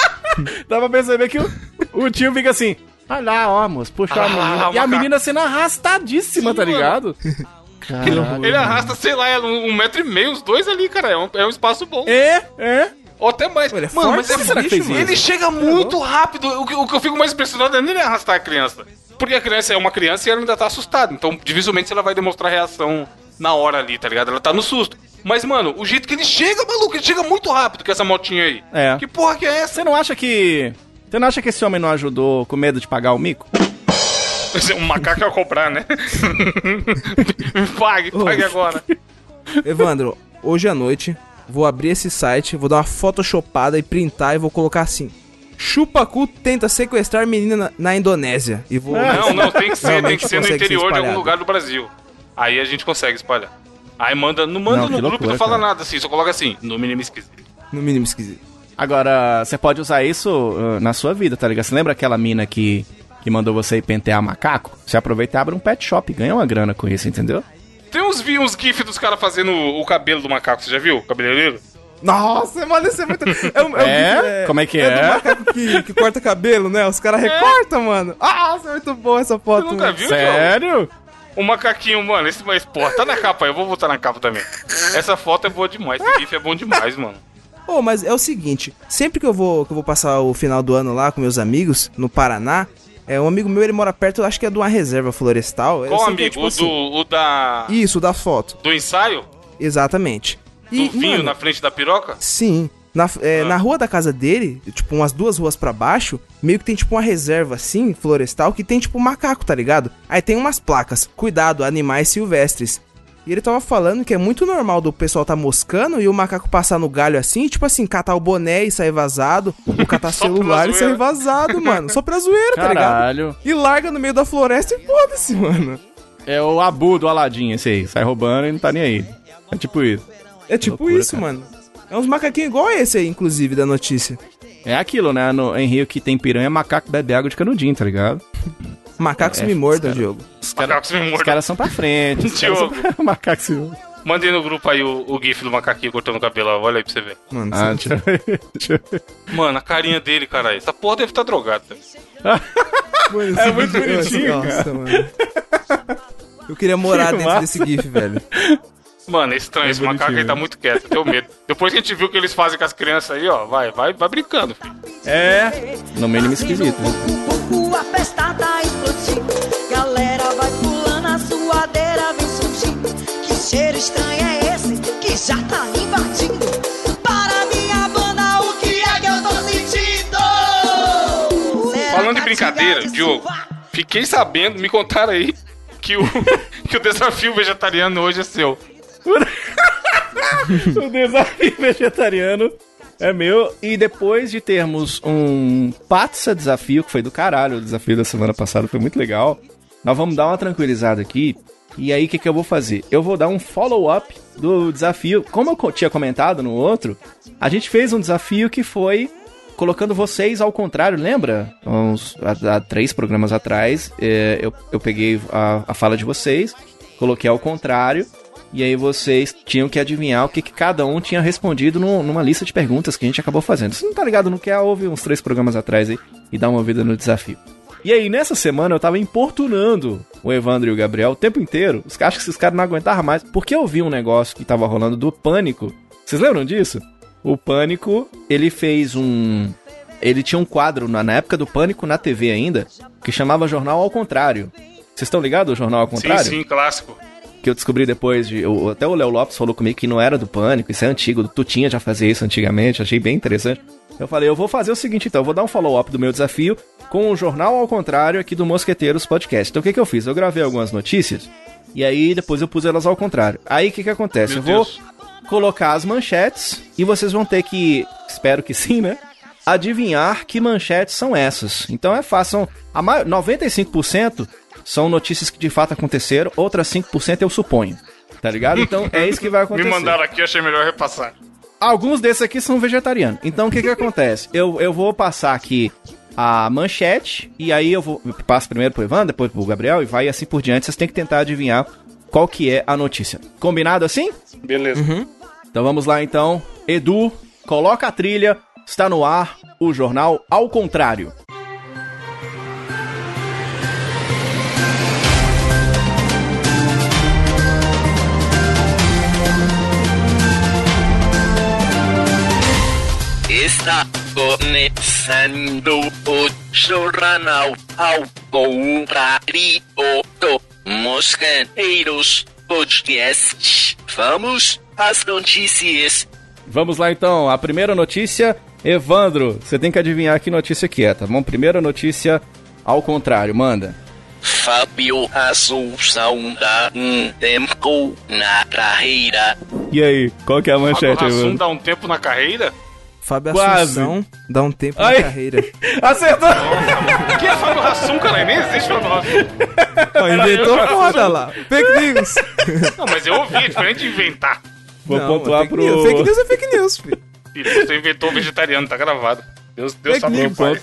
*laughs* Dá pra perceber que o, o tio fica assim. Olha lá, ó, moço, puxa Ah, a menina. E a menina sendo arrastadíssima, Sim, tá ligado? Caralho. Ele arrasta, sei lá, um, um metro e meio, os dois ali, cara. É um, é um espaço bom. É, é. Ou até mais. Ele é Mano, mas é será bicho. Ele chega muito rápido. O que, o que eu fico mais impressionado é nem ele arrastar a criança. Porque a criança é uma criança e ela ainda tá assustada. Então, dificilmente ela vai demonstrar reação na hora ali, tá ligado? Ela tá no susto. Mas, mano, o jeito que ele chega, maluco, ele chega muito rápido com essa motinha aí. É. Que porra que é essa? Você não acha que. Você não acha que esse homem não ajudou com medo de pagar o mico? Um macaco ia cobrar, né? *laughs* pague, pague agora. Evandro, hoje à noite vou abrir esse site, vou dar uma photoshopada e printar e vou colocar assim. Chupacu tenta sequestrar menina na, na Indonésia. E vou. Não, *laughs* não, tem que ser, tem que ser no interior de algum lugar do Brasil. Aí a gente consegue espalhar. Aí manda, não manda Não, no grupo, loucura, não fala cara. nada assim, só coloca assim, no mínimo esquisito. No mínimo esquisito. Agora, você pode usar isso uh, na sua vida, tá ligado? Você lembra aquela mina que, que mandou você ir pentear macaco? Você aproveita e abre um pet shop e ganha uma grana com isso, entendeu? Tem uns, vi- uns gifs dos caras fazendo o, cabelo do macaco, você já viu? O cabeleireiro? Nossa, mano, isso é muito. *laughs* É, um- É? um gif, Como é que É é? do macaco que, que corta cabelo, né? Os caras recortam, mano. Ah, isso é muito bom essa foto. Você nunca mano. viu, João? Sério? O macaquinho, mano, esse mas porra, tá na capa aí, eu vou botar na capa também. Essa foto é boa demais, esse gif é bom demais, mano. Ô, mas é o seguinte, sempre que eu vou que eu vou passar o final do ano lá com meus amigos no Paraná, é um amigo meu, ele mora perto, eu acho que é de uma reserva florestal. Qual é, amigo? tipo o, assim, do, o da. Isso, da foto. Do ensaio? Exatamente. Do vinho mano, na frente da piroca? Sim. Na, é, Ah. na rua da casa dele, tipo, umas duas ruas pra baixo, meio que tem tipo uma reserva assim, florestal, que tem tipo um macaco, tá ligado? Aí tem umas placas, cuidado, animais silvestres. E ele tava falando que é muito normal do pessoal tá moscando e o macaco passar no galho assim, tipo assim, catar o boné e sair vazado, ou catar *laughs* celular e sair vazado, mano. Só pra zoeira, tá ligado? Caralho. E larga no meio da floresta e foda-se, mano. É o Abu do Aladim, esse aí. Sai roubando e não tá nem aí. É tipo isso. É tipo loucura, isso, cara. mano. É uns macaquinhos igual esse aí, inclusive, da notícia. É aquilo, né? No, em Rio que tem piranha, macaco bebe água de canudinho, tá ligado? Macacos É, me mordam, cara. Diogo. Os caras Macacos me os mordam. caras são pra frente. Os *laughs* Diogo. são... Macaco se... Mandei no grupo aí o, o gif do macaquinho cortando o cabelo, olha aí pra você ver. Mano, Ah, deixa eu ver. *laughs* Deixa eu ver. Mano, a carinha dele, caralho. Essa porra deve estar drogada. *laughs* Mano, É muito vídeo- bonitinho, Nossa, mano. Eu queria morar Que dentro massa. desse GIF, velho. Mano, é estranho, esse macaco aí tá muito quieto, eu tenho medo. *laughs* Depois que a gente viu o que eles fazem com as crianças aí, ó, vai, vai, vai brincando, filho. É, no mínimo esquisito. né? Cucu, a festa tá explodindo. Galera vai pulando a suadeira, vem surgindo. Que cheiro estranho é esse que já tá me invadindo? Para minha banda, o que é que eu tô sentindo? Será Falando de brincadeira, Diogo, fiquei sabendo, me contaram aí, que o, *laughs* que o desafio vegetariano hoje é seu. *laughs* o desafio vegetariano é meu. E depois de termos um Patsa desafio, que foi do caralho, o desafio da semana passada foi muito legal, nós vamos dar uma tranquilizada aqui. E aí, o que, que eu vou fazer? Eu vou dar um follow-up do desafio. Como eu tinha comentado no outro, a gente fez um desafio que foi colocando vocês ao contrário, lembra? Uns, há, há três programas atrás, é, eu, eu peguei a, a fala de vocês, coloquei ao contrário, e aí vocês tinham que adivinhar o que, que cada um tinha respondido no- numa lista de perguntas que a gente acabou fazendo. Você não tá ligado no que é? Houve uns três programas atrás aí. e dar uma ouvida no desafio. E aí, nessa semana, eu tava importunando o Evandro e o Gabriel o tempo inteiro. Os- Acho que esses caras não aguentavam mais. Porque eu vi um negócio que tava rolando do Pânico. Vocês lembram disso? O Pânico, ele fez um. Ele tinha um quadro na, na época do Pânico na TV ainda, que chamava Jornal ao Contrário. Vocês estão ligados ao Jornal ao Sim, Contrário? sim, clássico. Que eu descobri depois de. eu- até o Léo Lopes falou comigo que não era do Pânico, isso é antigo, tu tinha já fazia isso antigamente, achei bem interessante. Eu falei, eu vou fazer o seguinte então, eu vou dar um follow-up do meu desafio com o jornal ao contrário aqui do Mosqueteiros Podcast. Então o que, que eu fiz? Eu gravei algumas notícias e aí depois eu pus elas ao contrário. Aí o que, que acontece? Meu eu vou Deus. colocar as manchetes e vocês vão ter que, espero que sim, né? Adivinhar que manchetes são essas. Então é fácil. São, a ma- 95% são notícias que de fato aconteceram, outras 5% eu suponho. Tá ligado? Então é isso que vai *laughs* Me acontecer. mandaram aqui, achei melhor repassar. Alguns desses aqui são vegetarianos. Então o que que *laughs* acontece? Eu, eu vou passar aqui a manchete e aí eu vou eu passo primeiro pro Ivan, depois pro Gabriel e vai assim por diante. Vocês têm que tentar adivinhar qual que é a notícia. Combinado assim? Beleza. Então vamos lá então. Edu, coloca a trilha. Está no ar o jornal ao contrário. Está começando o jornal ao contrário do Mosqueteiros Podcast. Vamos às notícias. Vamos lá então. A primeira notícia, Evandro, você tem que adivinhar que notícia que é, tá bom? Primeira notícia ao contrário, manda. Fábio Assunção dá um tempo na carreira. E aí, qual que é a Fábio manchete, Rassum Evandro? dá um tempo na carreira? Fábio Quase. Assunção dá um tempo Ai. na carreira. *laughs* Acertou! Quem é Fábio Rassum, cara? Nem existe Fábio Rassum. Inventou eu- foda lá. Fake news. *laughs* Não, mas eu ouvi, é diferente de inventar. Vou Não, pontuar pro... News. Fake news é fake news, filho. Filho, você inventou vegetariano, tá gravado. Deus, Deus Fake sabe o ponto...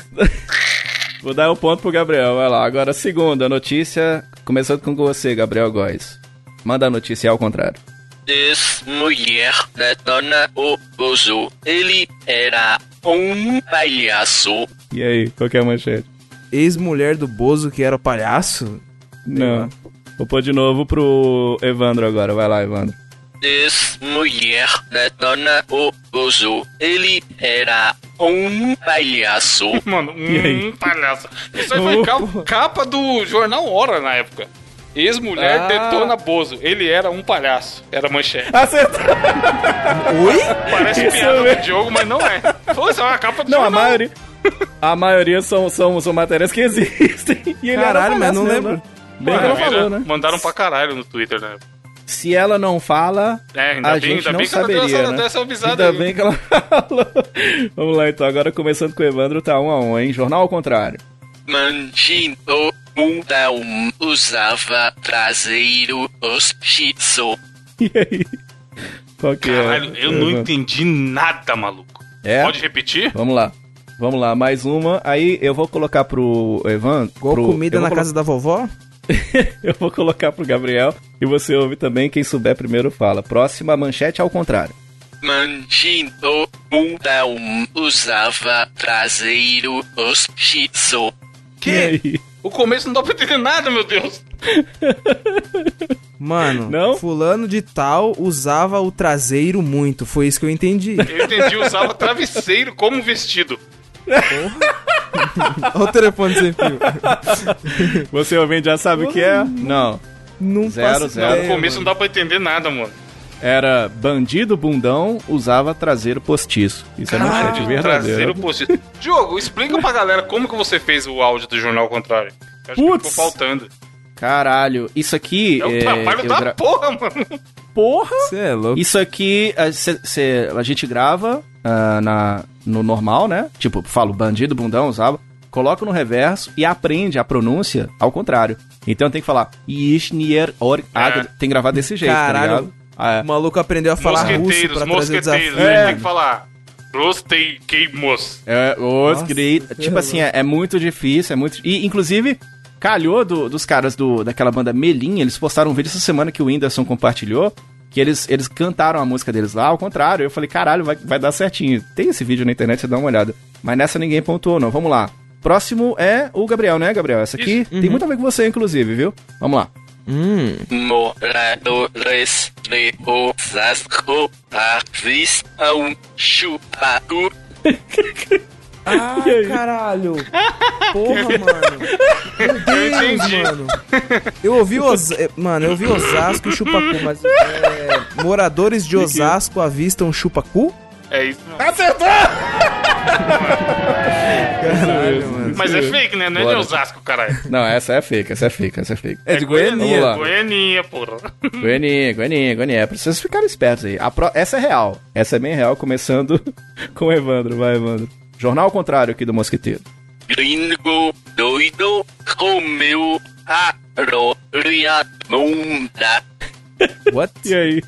Vou dar o ponto pro Gabriel, vai lá. Agora, segunda notícia, começando com você, Gabriel Góes. Manda a notícia ao contrário. Ex-mulher detona o Bozo. Ele era um palhaço. E aí, qual que é a manchete? Ex-mulher do Bozo, que era o palhaço. Não. Vou pôr de novo pro Evandro agora. Vai lá, Evandro. Ex-mulher detona o Bozo. Ele era um palhaço. *laughs* Mano, um palhaço. Isso aí foi *laughs* ca- capa do jornal Hora na época. Ex-mulher Ah. detona Bozo. Ele era um palhaço. Era manchete. Acertou! Oi? Parece Isso piada mesmo. do Diogo, mas não é. Pô, isso é uma capa do Não, a jornal. maioria... A maioria são, são, são matérias que existem. E ele Caralho, era mas não lembro. né? Bem que Mano, ela vira- falou, né? Mandaram pra caralho no Twitter, né? Se ela não fala, É, ainda a bem, gente ainda não bem que ela saberia, deu essa, né? deu essa avisada Ainda aí. bem que ela *laughs* falou. Vamos lá, então. Agora começando com o Evandro, tá um a um, hein? Jornal ao contrário. Mantindo bundão usava traseiro postiço. *laughs* E aí? Qual que é? Caralho, eu não Evandro? entendi nada, maluco. É? Pode repetir? Vamos lá. Vamos lá, mais uma. Aí eu vou colocar pro Evandro. Igual pro... comida na colo- casa da vovó? *laughs* eu vou colocar pro Gabriel. E você ouve também. Quem souber primeiro fala. Próxima manchete ao contrário. Mantindo bundão usava traseiro postiço. E aí? O começo não dá pra entender nada, meu Deus. *laughs* Mano, Não? fulano de tal usava o traseiro muito. Foi isso que eu entendi. Eu entendi, usava travesseiro como vestido. Olha o telefone sem fio. Você ouvinte já sabe o que é? Não. Não Zero, zero. No ideia, começo mano. não dá pra entender nada, mano. Era bandido bundão usava traseiro postiço. Isso é manchete verdadeira. traseiro postiço. Diogo, explica pra galera como que você fez o áudio do Jornal ao Contrário. Eu acho Putz. que ficou faltando. Caralho, isso aqui. É o é, trabalho eu da gra- porra, mano. Porra! Você é louco. Isso aqui a, cê- cê- a gente grava ah, na, no normal, né? Tipo, falo bandido, bundão, usava. Coloca no reverso e aprende a pronúncia ao contrário. Então tem que falar. Ah, É. tem que gravar desse jeito, Caralho. tá ligado? Ah, O maluco aprendeu a falar russo Mosqueteiros, pra trazer desafio. É. Tem que falar. Queimos. É, os Nossa, gri- que Tipo assim, é, é muito difícil, é muito. E, inclusive, calhou do- dos caras do, daquela banda Melim, eles postaram um vídeo essa semana que o Whindersson compartilhou. Que eles, eles cantaram a música deles lá, ao contrário. Eu falei, caralho, vai, vai dar certinho. Tem esse vídeo na internet, você dá uma olhada. Mas nessa ninguém pontuou, não. Vamos lá. Próximo é o Gabriel, né, Gabriel? Essa aqui tem muito a ver com você, inclusive, viu? Vamos lá. Hum. Moradores de Osasco avistam chupacu. *laughs* Ah, caralho. *laughs* Porra, mano. Meu Deus, entendi. mano. *laughs* Eu ouvi Os... Mano, eu ouvi Osasco e Chupacu, mas é, moradores de Osasco avistam Chupacu? É isso. mesmo. Acertou! Caralho, mano. Mas é fake, né? Não é de. Osasco, caralho. Não, essa é fake, essa é fake, essa é fake. É de Vamos Goiânia. lá. Goianinha, porra. Goianinha, Goianinha, Goianinha. É pra vocês ficarem espertos aí. A pro- Essa é real. Essa é bem real, começando *laughs* com o Evandro. Vai, Evandro. Jornal ao contrário aqui do Mosquiteiro. Gringo doido comeu a própria bunda. *laughs* What? E aí?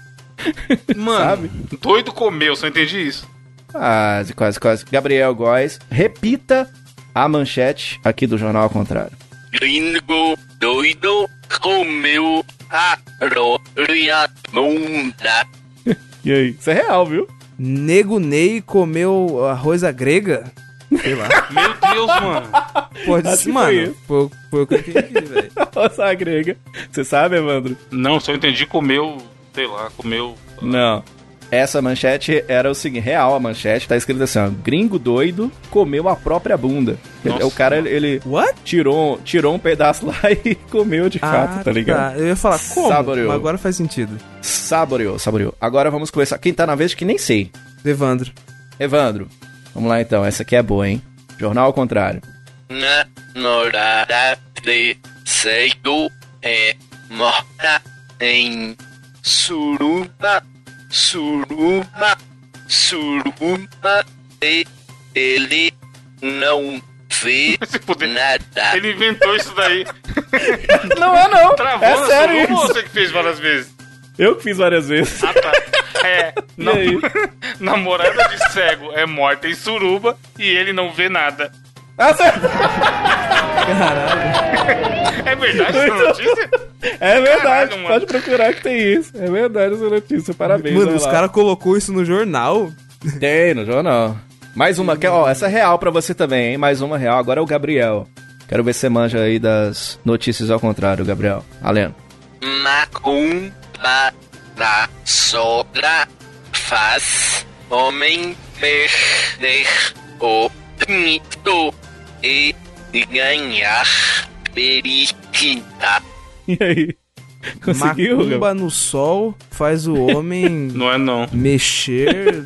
Mano, Sabe? doido comeu, só entendi isso. Quase, quase, quase. Gabriel Góes, repita a manchete aqui do Jornal ao contrário. Gringo doido comeu a bunda. *laughs* E aí? Isso é real, viu? Nego Ney comeu arroz à grega? Sei lá. *laughs* Meu Deus, mano. Pode ser, que foi mano. Foi, foi o que eu entendi, velho. *laughs* Nossa, grega. Você sabe, Evandro? Não, só entendi comeu, sei lá, comeu. Não. Essa manchete era o seguinte, real a manchete, tá escrito assim, ó, gringo doido comeu a própria bunda. Nossa. o cara, ele, ele What? tirou, tirou um pedaço lá *laughs* e comeu de fato, tá ligado? Eu ia falar, como? Saboreou. Mas agora faz sentido. Saboreou, saboreou. Agora vamos começar. Quem tá na vez que nem sei. Evandro. Evandro, vamos lá então, essa aqui é boa, hein? Jornal ao contrário. Namorada de cego é morta em suruba, suruba, suruba e ele não vê *laughs* nada. Ele inventou isso daí. *laughs* Não é não, Travou é sério suruba ou isso. você que fez várias vezes? Eu que fiz várias vezes. Ah, tá. É. *laughs* Nam-? Namorada de cego é morta em suruba e ele não vê nada. Acertou. É verdade essa notícia? É verdade, Caralho, mano. pode procurar que tem isso. É verdade essa notícia, parabéns. Mano, os caras colocou isso no jornal. Tem no jornal. Mais uma, que, ó, essa é real pra você também, hein? Mais uma real. Agora é o Gabriel. Quero ver se você manja aí das notícias ao contrário, Gabriel. Aleno. Macumba da sogra faz homem perder o mito e ganhar periquita. E aí? Conseguiu, Macumba no sol faz o homem *laughs* Não é não. mexer.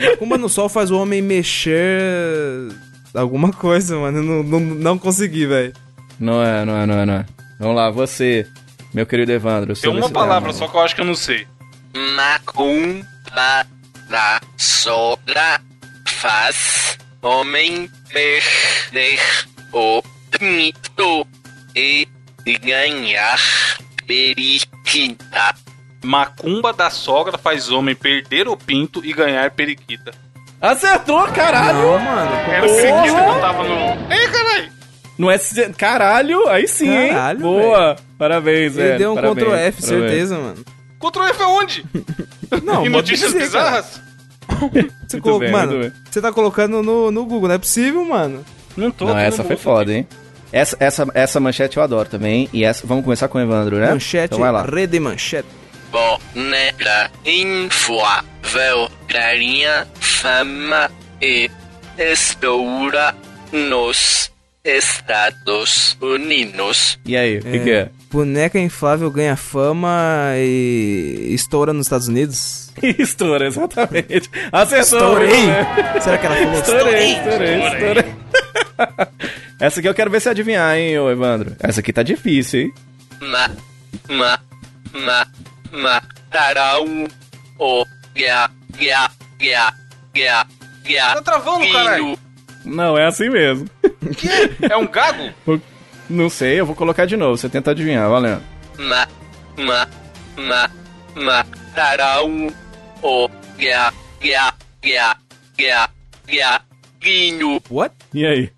Macumba no sol faz o homem mexer. Alguma coisa, mano. Eu não, não, não consegui, velho. Não é, não é, não é, não é. Vamos lá, você, meu querido Evandro. Tem uma palavra só que eu acho que eu não sei. Macumba da sogra faz homem perder o mito e ganhar periquita. Macumba da sogra faz homem perder o pinto e ganhar periquita. Acertou, caralho! Não, mano. Era o periquita que eu tava no. Ei, caralho! Não é... Caralho, aí sim, Caralho, hein? Boa! Parabéns, Ele velho. deu um parabéns, Ctrl F, parabéns. certeza, mano. Ctrl F aonde? Não, *laughs* em pode notícias dizer, cara. Você *laughs* Muito colo- bem, mano, você tá colocando no, no Google, não é possível, mano. Não tô. Não, essa foi foda, hein? Essa, essa, essa manchete eu adoro também. E essa, vamos começar com o Evandro, né? Manchete, Então vai lá. rede manchete. Boneca inflável ganha fama e estoura nos Estados Unidos. E aí, o que, que é? Boneca inflável ganha fama e estoura nos Estados Unidos. *laughs* Estoura, exatamente. Acertou! Estourei! né? Será que ela falou Estourei, estourei? estourei, estourei. *laughs* Essa aqui eu quero ver se adivinhar, hein, ô Evandro. Essa aqui tá difícil, hein? Ma, ma, ma, matarão o ga, ga, ga, ga, ga. Tá travando, caralho. Não, é assim mesmo. É um gago? *laughs* Não sei, eu vou colocar de novo. Você tenta adivinhar, valendo. Ma, ma, ma, matarão o ga, ga, ga, ga, ga, guinho. What? E aí?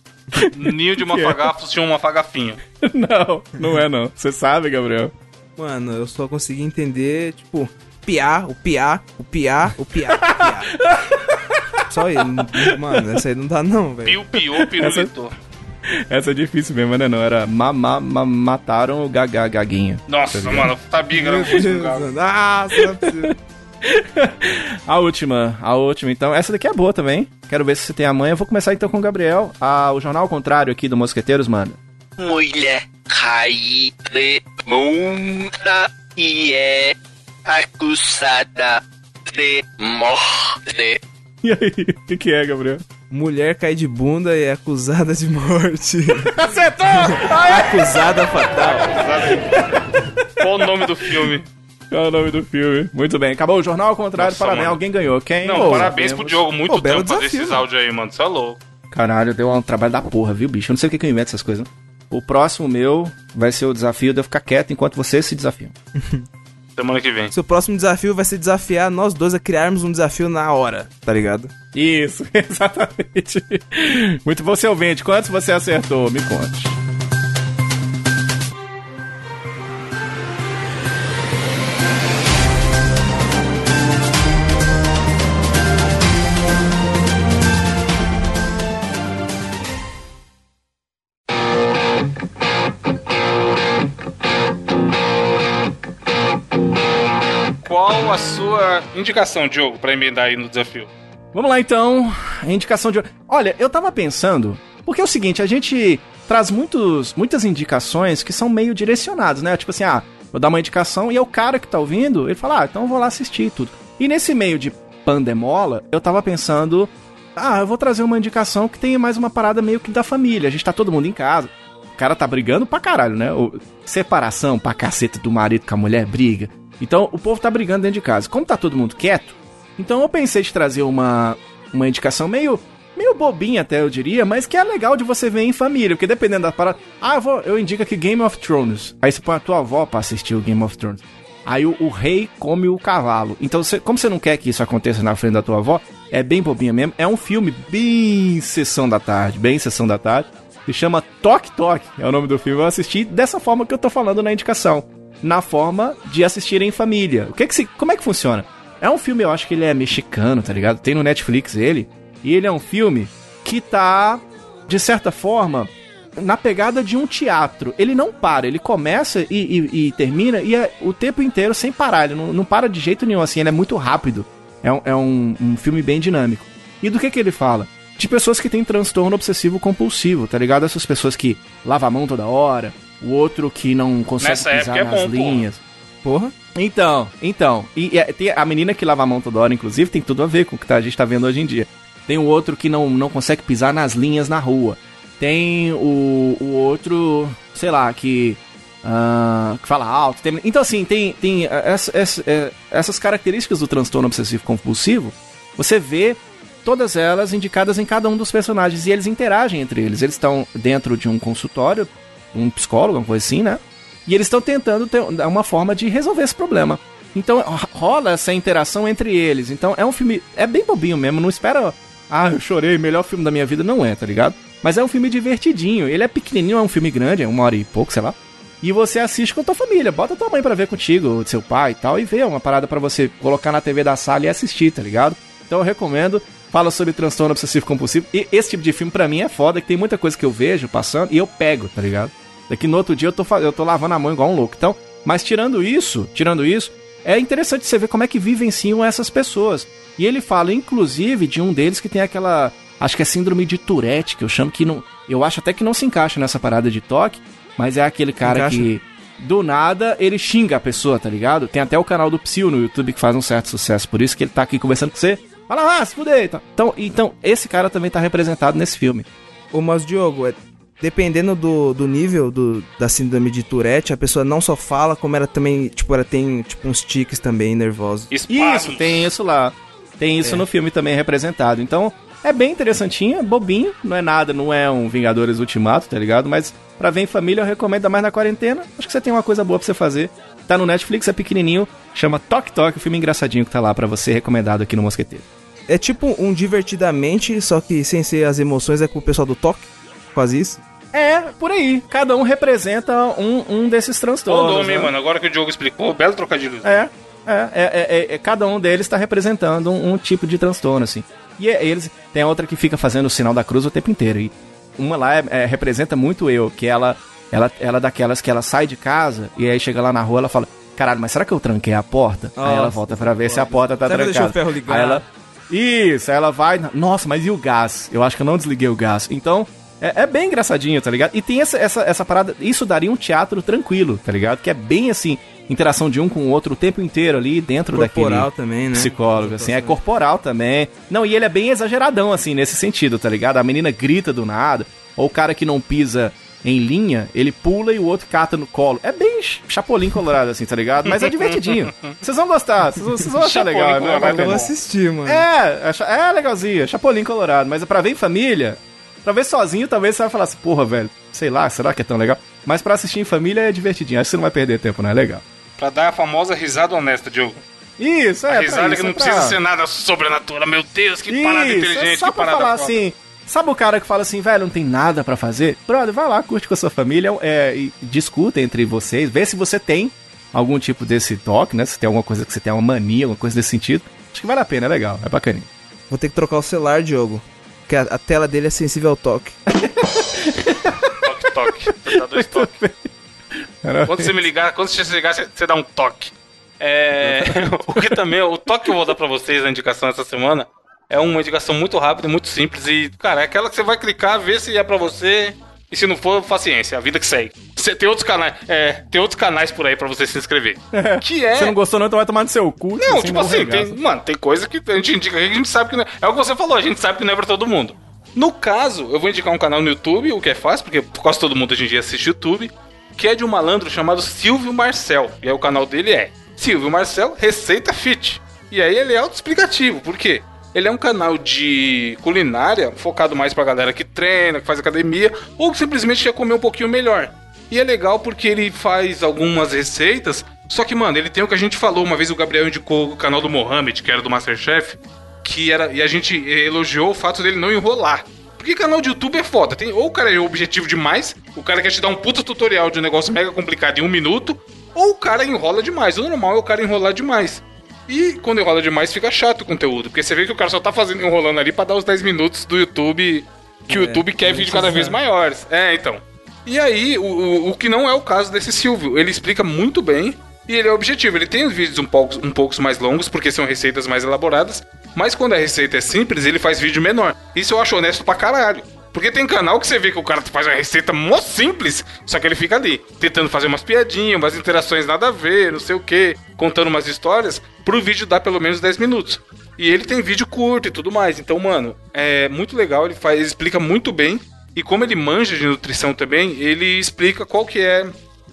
*laughs* Ninho de *laughs* mafagafos tinha um mafagafinho. *laughs* Não, não é não. Você sabe, Gabriel? Mano, eu só consegui entender, tipo, piá, o piá, o piá, o piá, o piá. Só ele. Mano, essa aí não dá não, velho. Piu, piu, pirulitou. Essa *laughs* é difícil mesmo, né? Não, era ma, ma, ma- mataram o Gagá Gaguinho. Nossa, mano, tá biga, não um galo. Nossa, não é. *laughs* A última, a última, então. Essa daqui é boa também. Quero ver se você tem a manha. Eu vou começar então com o Gabriel. Ah, o jornal ao contrário aqui do Mosqueteiros, mano. Mulher caída monta e é acusada de morte. *laughs* E aí, o que, que é, Gabriel? Mulher cai de bunda e é acusada de morte. *laughs* Acertou! acusada fatal. Qual o nome do filme? Qual é o nome do filme? Muito bem, acabou o jornal ao contrário. Nossa, parabéns, mano. alguém ganhou. Quem? Não, Pô, parabéns pro Diogo. Muito Pô, tempo fazer desafio, esses mano. áudios aí, mano. Você é louco. Caralho, deu um trabalho da porra, viu, bicho? Eu não sei o que que eu invento essas coisas. O próximo meu vai ser o desafio de eu ficar quieto enquanto vocês se desafiam. *laughs* Semana que vem. Seu próximo desafio vai ser desafiar nós dois a criarmos um desafio na hora, tá ligado? Isso, *laughs* exatamente. Muito bom, seu ouvinte. Quantos você acertou? Me conte. Qual a sua indicação, Diogo, pra emendar aí no desafio? Vamos lá então, a indicação de. Olha, eu tava pensando, porque é o seguinte, a gente traz muitos, muitas indicações que são meio direcionadas, né? Tipo assim, ah, vou dar uma indicação e é o cara que tá ouvindo, ele fala, ah, então eu vou lá assistir tudo. E nesse meio de pandemola, eu tava pensando, ah, eu vou trazer uma indicação que tenha mais uma parada meio que da família. A gente tá todo mundo em casa. O cara tá brigando pra caralho, né? O- separação pra caceta do marido com a mulher briga. Então o povo tá brigando dentro de casa. Como tá todo mundo quieto, então eu pensei de trazer uma, uma indicação meio meio bobinha até eu diria, mas que é legal de você ver em família, porque dependendo da parada, ah, eu, vou, eu indico aqui Game of Thrones. Aí você põe a tua avó pra assistir o Game of Thrones. Aí o, o rei come o cavalo. Então, você, como você não quer que isso aconteça na frente da tua avó, é bem bobinha mesmo. É um filme bem sessão da tarde, bem sessão da tarde. Se chama Toque Toque, é o nome do filme. Eu assisti dessa forma que eu tô falando na indicação. Na forma de assistir em família. O que que se, como é que funciona? É um filme, eu acho que ele é mexicano, tá ligado? Tem no Netflix ele. E ele é um filme que tá, de certa forma, na pegada de um teatro. Ele não para, ele começa e, e- e termina e é o tempo inteiro sem parar. Ele não, não para de jeito nenhum, assim, ele é muito rápido. É, um, é um- um filme bem dinâmico. E do que que ele fala? De pessoas que têm transtorno obsessivo compulsivo, tá ligado? Essas pessoas que lavam a mão toda hora, o outro que não consegue Nessa pisar época é nas bom, linhas. Porra. Então, então. E, e tem a menina que lava a mão toda hora, inclusive, tem tudo a ver com o que tá- a gente tá vendo hoje em dia. Tem o outro que não, não consegue pisar nas linhas na rua. Tem o, o outro, sei lá, que. ah, que fala alto. Tem- então, assim, tem, tem essa- essa- é, essas características do transtorno obsessivo compulsivo. Você vê todas elas indicadas em cada um dos personagens e eles interagem entre eles. Eles estão dentro de um consultório, um psicólogo, uma coisa assim, né? E eles estão tentando ter uma forma de resolver esse problema. Então ro- rola essa interação entre eles. Então é um filme. É bem bobinho mesmo. Não espera. Ah, eu chorei, melhor filme da minha vida. Não é, tá ligado? Mas é um filme divertidinho. Ele é pequenininho, é um filme grande, é uma hora e pouco, sei lá. E você assiste com a tua família. Bota tua mãe pra ver contigo, seu pai e tal. E vê uma parada pra você colocar na TV da sala e assistir, tá ligado? Então eu recomendo. Fala sobre transtorno obsessivo compulsivo. E esse tipo de filme pra mim é foda, que tem muita coisa que eu vejo passando e eu pego, tá ligado? Daqui no outro dia eu tô, eu tô lavando a mão igual um louco. Então, mas tirando isso, tirando isso, é interessante você ver como é que vivenciam essas pessoas. E ele fala, inclusive, de um deles que tem aquela. Acho que é síndrome de Tourette, que eu chamo que não. Eu acho até que não se encaixa nessa parada de toque, mas é aquele cara Encaixa. que. Do nada ele xinga a pessoa, tá ligado? Tem até o canal do Psyu no YouTube que faz um certo sucesso, por isso que ele tá aqui conversando com você. Fala, ah, se fuder. Então, então, então esse cara também tá representado nesse filme. Ô, mas Diogo, é- dependendo do, do nível do, da síndrome de Tourette, a pessoa não só fala, como ela também, tipo, ela tem, tipo, uns tiques também nervosos. Espasmos. Isso, tem isso lá. Tem isso no filme também representado. Então, é bem interessantinho, é bobinho, não é nada, não é um Vingadores Ultimato, tá ligado? Mas pra ver em família eu recomendo, mais na quarentena. Acho que você tem uma coisa boa pra você fazer. Tá no Netflix, é pequenininho, chama Toque Toque, o filme engraçadinho que tá lá pra você, recomendado aqui no Mosqueteiro. É tipo um divertidamente, só que sem ser as emoções, é com o pessoal do toque. Faz isso. É, por aí. Cada um representa um, um desses transtornos. homem, né? mano. Agora que o Diogo explicou, belo trocadilho. É, é, é, é, é, é, cada um deles está representando um, um tipo de transtorno, assim. E é- eles tem outra que fica fazendo o sinal da cruz o tempo inteiro. E uma lá é- é, representa muito eu, que ela, ela, ela é daquelas que ela sai de casa e aí chega lá na rua ela fala: Caralho, mas será que eu tranquei a porta? aí ela Nossa, volta pra ver se a porta tá trancada. deixei o ferro ligado? Aí ela. Isso, aí ela vai. Nossa, mas e o gás? Eu acho que eu não desliguei o gás. Então. É, é bem engraçadinho, tá ligado? E tem essa, essa, essa parada. Isso daria um teatro tranquilo, tá ligado? Que é bem assim, interação de um com o outro o tempo inteiro ali dentro Corporal daquele também, né? psicólogo, assim, é corporal também. Não, e ele é bem exageradão, assim, nesse sentido, tá ligado? A menina grita do nada, ou o cara que não pisa em linha, ele pula e o outro cata no colo. É bem ch- chapolim colorado, assim, tá ligado? Mas é divertidinho. *laughs* Vocês vão gostar, vocês vão, achar legal, né? colorado Vai é ver. Eu vou assistir, mano. É, é é legalzinho, chapolim colorado, mas é pra ver em família, pra ver sozinho, talvez você vai falar assim, porra, velho, sei lá, será que é tão legal? Mas pra assistir em família é divertidinho, acho que você não vai perder tempo, não é legal. Pra dar a famosa risada honesta, Diogo. Isso, é, a risada isso, que não é pra- precisa ser nada sobrenatural. Meu Deus, que parada Isso, inteligente, é só que pra parada falar foda. assim. Sabe o cara que fala assim, velho, não tem nada pra fazer? Brother, vai lá, curte com a sua família é, e discuta entre vocês, vê se você tem algum tipo desse toque, né? Se tem alguma coisa que você tem uma mania, alguma coisa desse sentido. Acho que vale a pena, é legal, é bacaninho. Vou ter que trocar o celular, Diogo. Porque a, a tela dele é sensível ao toque. Toque, toque. Você dá dois toques. Quando você me ligar, quando você ligar, você, você dá um toque. É, *laughs* o que também, o toque que eu vou dar pra vocês na indicação essa semana é uma indicação muito rápida, muito simples e, cara, é aquela que você vai clicar, ver se é pra você e se não for, paciência, a vida que segue. Você tem outros canais, é, tem outros canais por aí pra você se inscrever. Que é Se não gostou não, então vai tomar no seu cu. não, assim, tipo assim, tem, mano, tem coisa que a gente indica aqui que a gente sabe que não é. É o que você falou, a gente sabe que não é pra todo mundo. No caso, eu vou indicar um canal no YouTube, o que é fácil, porque quase todo mundo hoje em dia assiste YouTube, que é de um malandro chamado Silvio Marcel. E aí o canal dele é Silvio Marcel Receita Fit. E aí ele é autoexplicativo, por quê? Ele é um canal de culinária focado mais pra galera que treina, que faz academia, ou que simplesmente quer comer um pouquinho melhor. E é legal porque ele faz algumas receitas. Só que, mano, ele tem o que a gente falou. Uma vez o Gabriel indicou o canal do Mohamed, que era do Masterchef. Que era. E a gente elogiou o fato dele não enrolar. Porque canal de YouTube é foda. Tem, ou o cara é objetivo demais, o cara quer te dar um puta tutorial de um negócio mega complicado em um minuto, ou o cara enrola demais. O normal é o cara enrolar demais. E quando enrola demais, fica chato o conteúdo. Porque você vê que o cara só tá fazendo enrolando ali pra dar os 10 minutos do YouTube. Que o YouTube quer vídeo cada vez maiores. É, então. E aí, o, o, o que não é o caso desse Silvio. Ele explica muito bem e ele é objetivo. Ele tem os vídeos um pouco, um pouco mais longos, porque são receitas mais elaboradas. Mas quando a receita é simples, ele faz vídeo menor. Isso eu acho honesto pra caralho. Porque tem canal que você vê que o cara faz uma receita mó simples, só que ele fica ali, tentando fazer umas piadinhas, umas interações nada a ver, não sei o que, contando umas histórias, pro vídeo dar pelo menos 10 minutos. E ele tem vídeo curto e tudo mais. Então, mano, é muito legal, ele faz, ele explica muito bem. E como ele manja de nutrição também, ele explica qual que é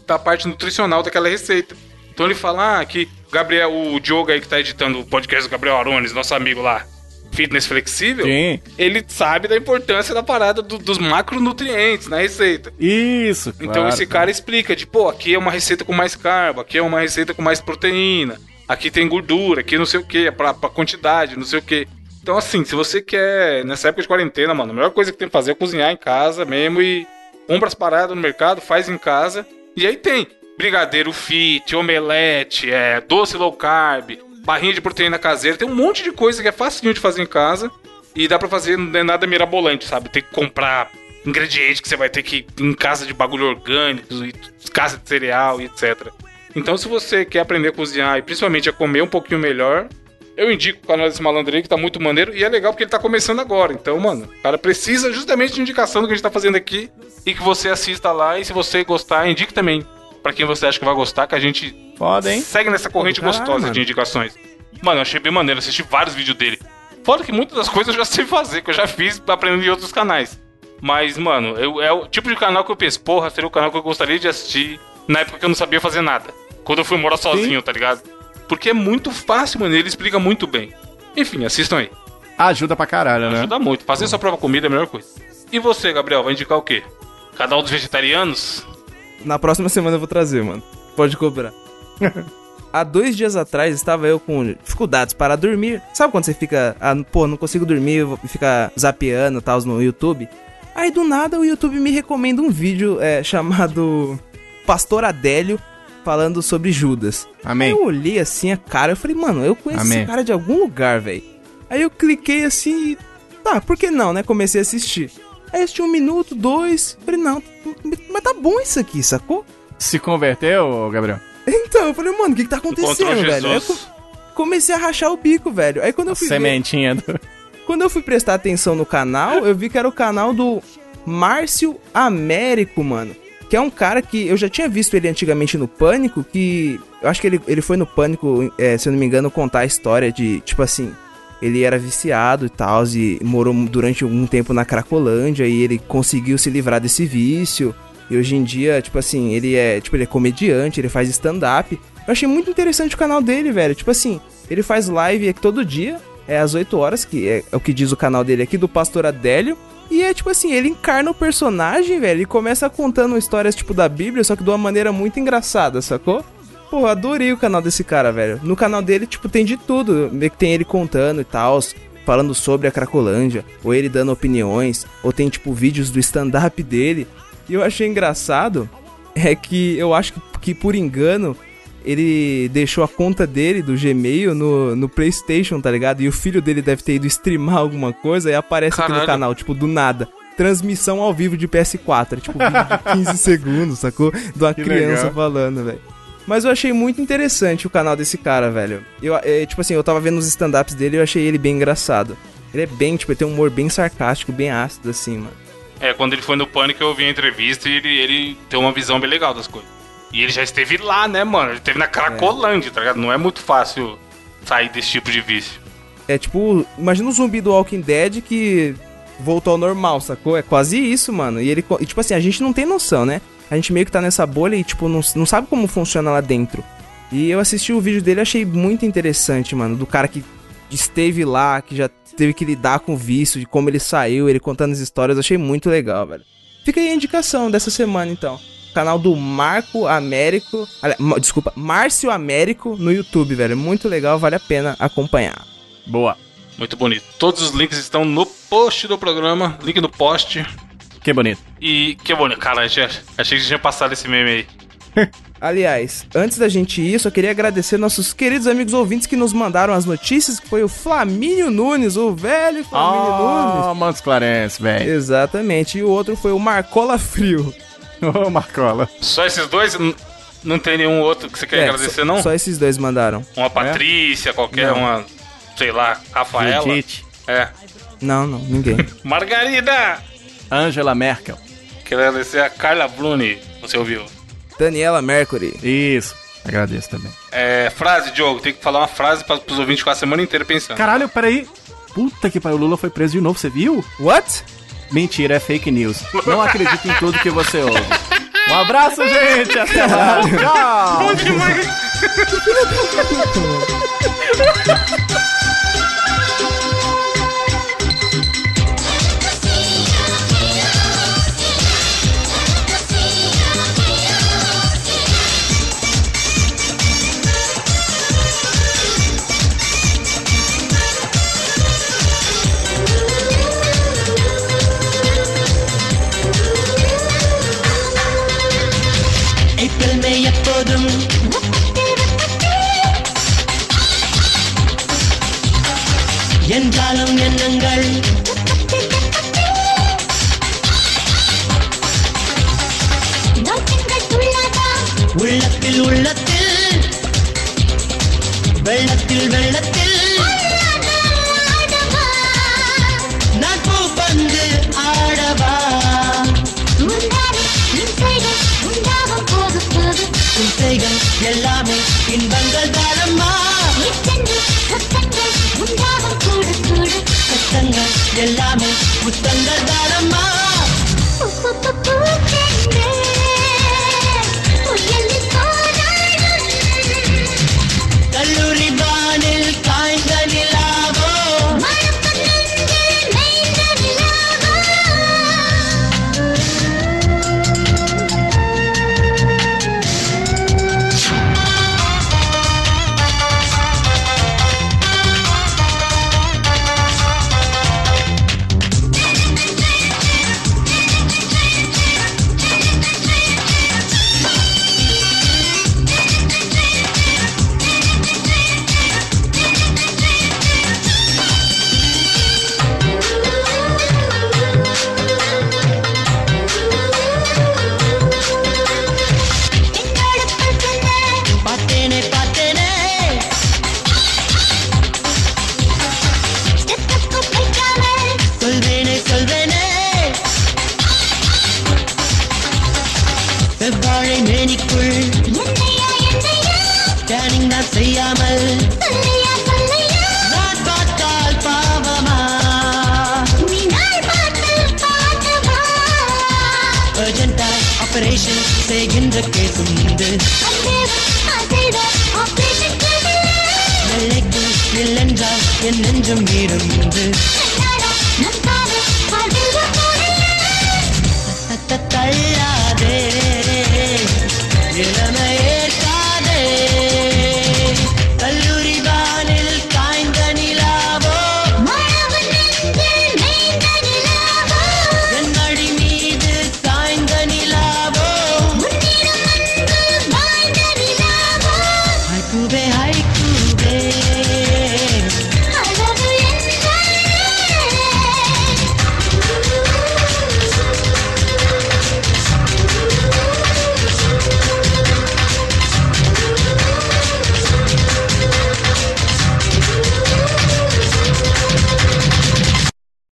da parte nutricional daquela receita. Então ele fala ah, que Gabriel, o Diogo aí que tá editando o podcast do Gabriel Arones, nosso amigo lá, fitness flexível, Sim. ele sabe da importância da parada do- dos macronutrientes na receita. Isso, Então claro. esse cara explica de, pô, aqui é uma receita com mais carbo, aqui é uma receita com mais proteína, aqui tem gordura, aqui não sei o que, pra, pra quantidade, não sei o que. Então assim, se você quer, nessa época de quarentena, mano, a melhor coisa que tem que fazer é cozinhar em casa mesmo e compra as paradas no mercado, faz em casa. E aí tem brigadeiro fit, omelete, é, doce low carb, barrinha de proteína caseira, tem um monte de coisa que é facinho de fazer em casa. E dá pra fazer, não é nada mirabolante, sabe? Tem que comprar ingredientes que você vai ter que em casa de bagulho orgânico, e casa de cereal e etc. Então, se você quer aprender a cozinhar e principalmente a comer um pouquinho melhor, eu indico o canal desse malandro aí, que tá muito maneiro. E é legal porque ele tá começando agora. Então, mano, o cara precisa justamente de indicação do que a gente tá fazendo aqui e que você assista lá. E se você gostar, indique também pra quem você acha que vai gostar, que a gente Foda, hein? segue nessa corrente Caralho, gostosa mano. de indicações. Mano, eu achei bem maneiro, assisti vários vídeos dele. Foda que muitas das coisas eu já sei fazer, que eu já fiz aprendendo em outros canais. Mas, mano, eu- é o tipo de canal que eu penso, porra, seria o canal que eu gostaria de assistir na época que eu não sabia fazer nada. Quando eu fui morar sozinho, tá ligado? Porque é muito fácil, mano, ele explica muito bem. Enfim, assistam aí. Ajuda pra caralho, né? Ajuda muito. Fazer sua própria comida é a melhor coisa. E você, Gabriel, vai indicar o quê? Canal dos vegetarianos? Na próxima semana eu vou trazer, mano. Pode cobrar. *laughs* Há dois dias atrás estava eu com dificuldades para dormir. Sabe quando você fica, ah, pô, não consigo dormir, vou ficar zapeando e tal no YouTube? Aí do nada o YouTube me recomenda um vídeo é, chamado Pastor Adélio falando sobre Judas. Amém. Aí eu olhei assim a cara, eu falei, mano, eu conheço Amém. esse cara de algum lugar, velho. Aí eu cliquei assim e. Tá, por que não, né? Comecei a assistir. Aí assisti um minuto, dois. Falei, não, mas tá bom isso aqui, sacou? Se converteu, Gabriel? Então, eu falei, mano, o que, que tá acontecendo, velho? Aí eu co- comecei a rachar o bico, velho. Aí quando eu A fui ver- sementinha do... Quando eu fui prestar atenção no canal, eu vi que era o canal do Márcio Américo, mano. Que é um cara que eu já tinha visto ele antigamente no Pânico, que eu acho que ele, ele foi no Pânico, é, se eu não me engano, contar a história de, tipo assim, ele era viciado e tal, e morou durante algum tempo na Cracolândia, e ele conseguiu se livrar desse vício. E hoje em dia, tipo assim, ele é, tipo, ele é comediante, ele faz stand-up. Eu achei muito interessante o canal dele, velho. Tipo assim, ele faz live todo dia, é às 8 horas, que é, é o que diz o canal dele aqui, do Pastor Adélio. E é tipo assim, ele encarna o personagem, velho, e começa contando histórias tipo da Bíblia, só que de uma maneira muito engraçada, sacou? Pô, adorei o canal desse cara, velho. No canal dele, tipo, tem de tudo. Tem ele contando e tal, falando sobre a Cracolândia, ou ele dando opiniões, ou tem, tipo, vídeos do stand-up dele. E eu achei engraçado é que eu acho que, que por engano ele deixou a conta dele do Gmail no, no PlayStation, tá ligado? E o filho dele deve ter ido streamar alguma coisa e aparece aqui Caralho. no canal, tipo, do nada. Transmissão ao vivo de PS4. É tipo vídeo de *laughs* 15 segundos, sacou? De uma Que criança legal. falando, velho. Mas eu achei muito interessante o canal desse cara, velho. Eu, é, tipo assim, eu tava vendo os stand-ups dele e eu achei ele bem engraçado. Ele é bem, tipo, ele tem um humor bem sarcástico, bem ácido, assim, mano. É, quando ele foi no Pânico, eu vi a entrevista e ele, ele tem uma visão bem legal das coisas. E ele já esteve lá, né, mano? Ele esteve na Cracolândia, tá ligado? Não é muito fácil sair desse tipo de vício. É tipo, imagina o zumbi do Walking Dead que voltou ao normal, sacou? É quase isso, mano. E ele, e, tipo assim, a gente não tem noção, né? A gente meio que tá nessa bolha e, tipo, não, não sabe como funciona lá dentro. E eu assisti o vídeo dele achei muito interessante, mano. Do cara que esteve lá, que já teve que lidar com o vício, de como ele saiu, ele contando as histórias. Achei muito legal, velho. Fica aí a indicação dessa semana, então. Canal do Marco Américo. Desculpa, Márcio Américo no YouTube, velho. Muito legal, vale a pena acompanhar. Boa. Muito bonito. Todos os links estão no post do programa. Link no post. Que bonito. E que bonito. Cara, achei, achei que já tinha passado esse meme aí. *laughs* Aliás, antes da gente ir, só queria agradecer nossos queridos amigos ouvintes que nos mandaram as notícias, que foi o Flamínio Nunes, o velho Flamínio Nunes. Oh, Mantos Clarence, velho. Exatamente, e o outro foi o Marcola Frio. *laughs* Ô, Marcola. Só esses dois? Não tem nenhum outro que você quer É, agradecer, só, não? Só esses dois mandaram. Uma Patrícia, qualquer, Não. uma, sei lá, Rafaela. Judite. É. Não, não, ninguém. *laughs* Margarida! Angela Merkel. Quero agradecer a Carla Bruni, você ouviu? Daniela Mercury. Isso. Agradeço também. É, frase, Diogo. Tem que falar uma frase para os ouvintes com a semana inteira pensando. Caralho, peraí. Puta que pariu, o Lula foi preso de novo, você viu? What? Mentira, é fake news. Não acredito em tudo que você ouve. Um abraço, gente! Até lá! Tchau! Bom demais! *laughs*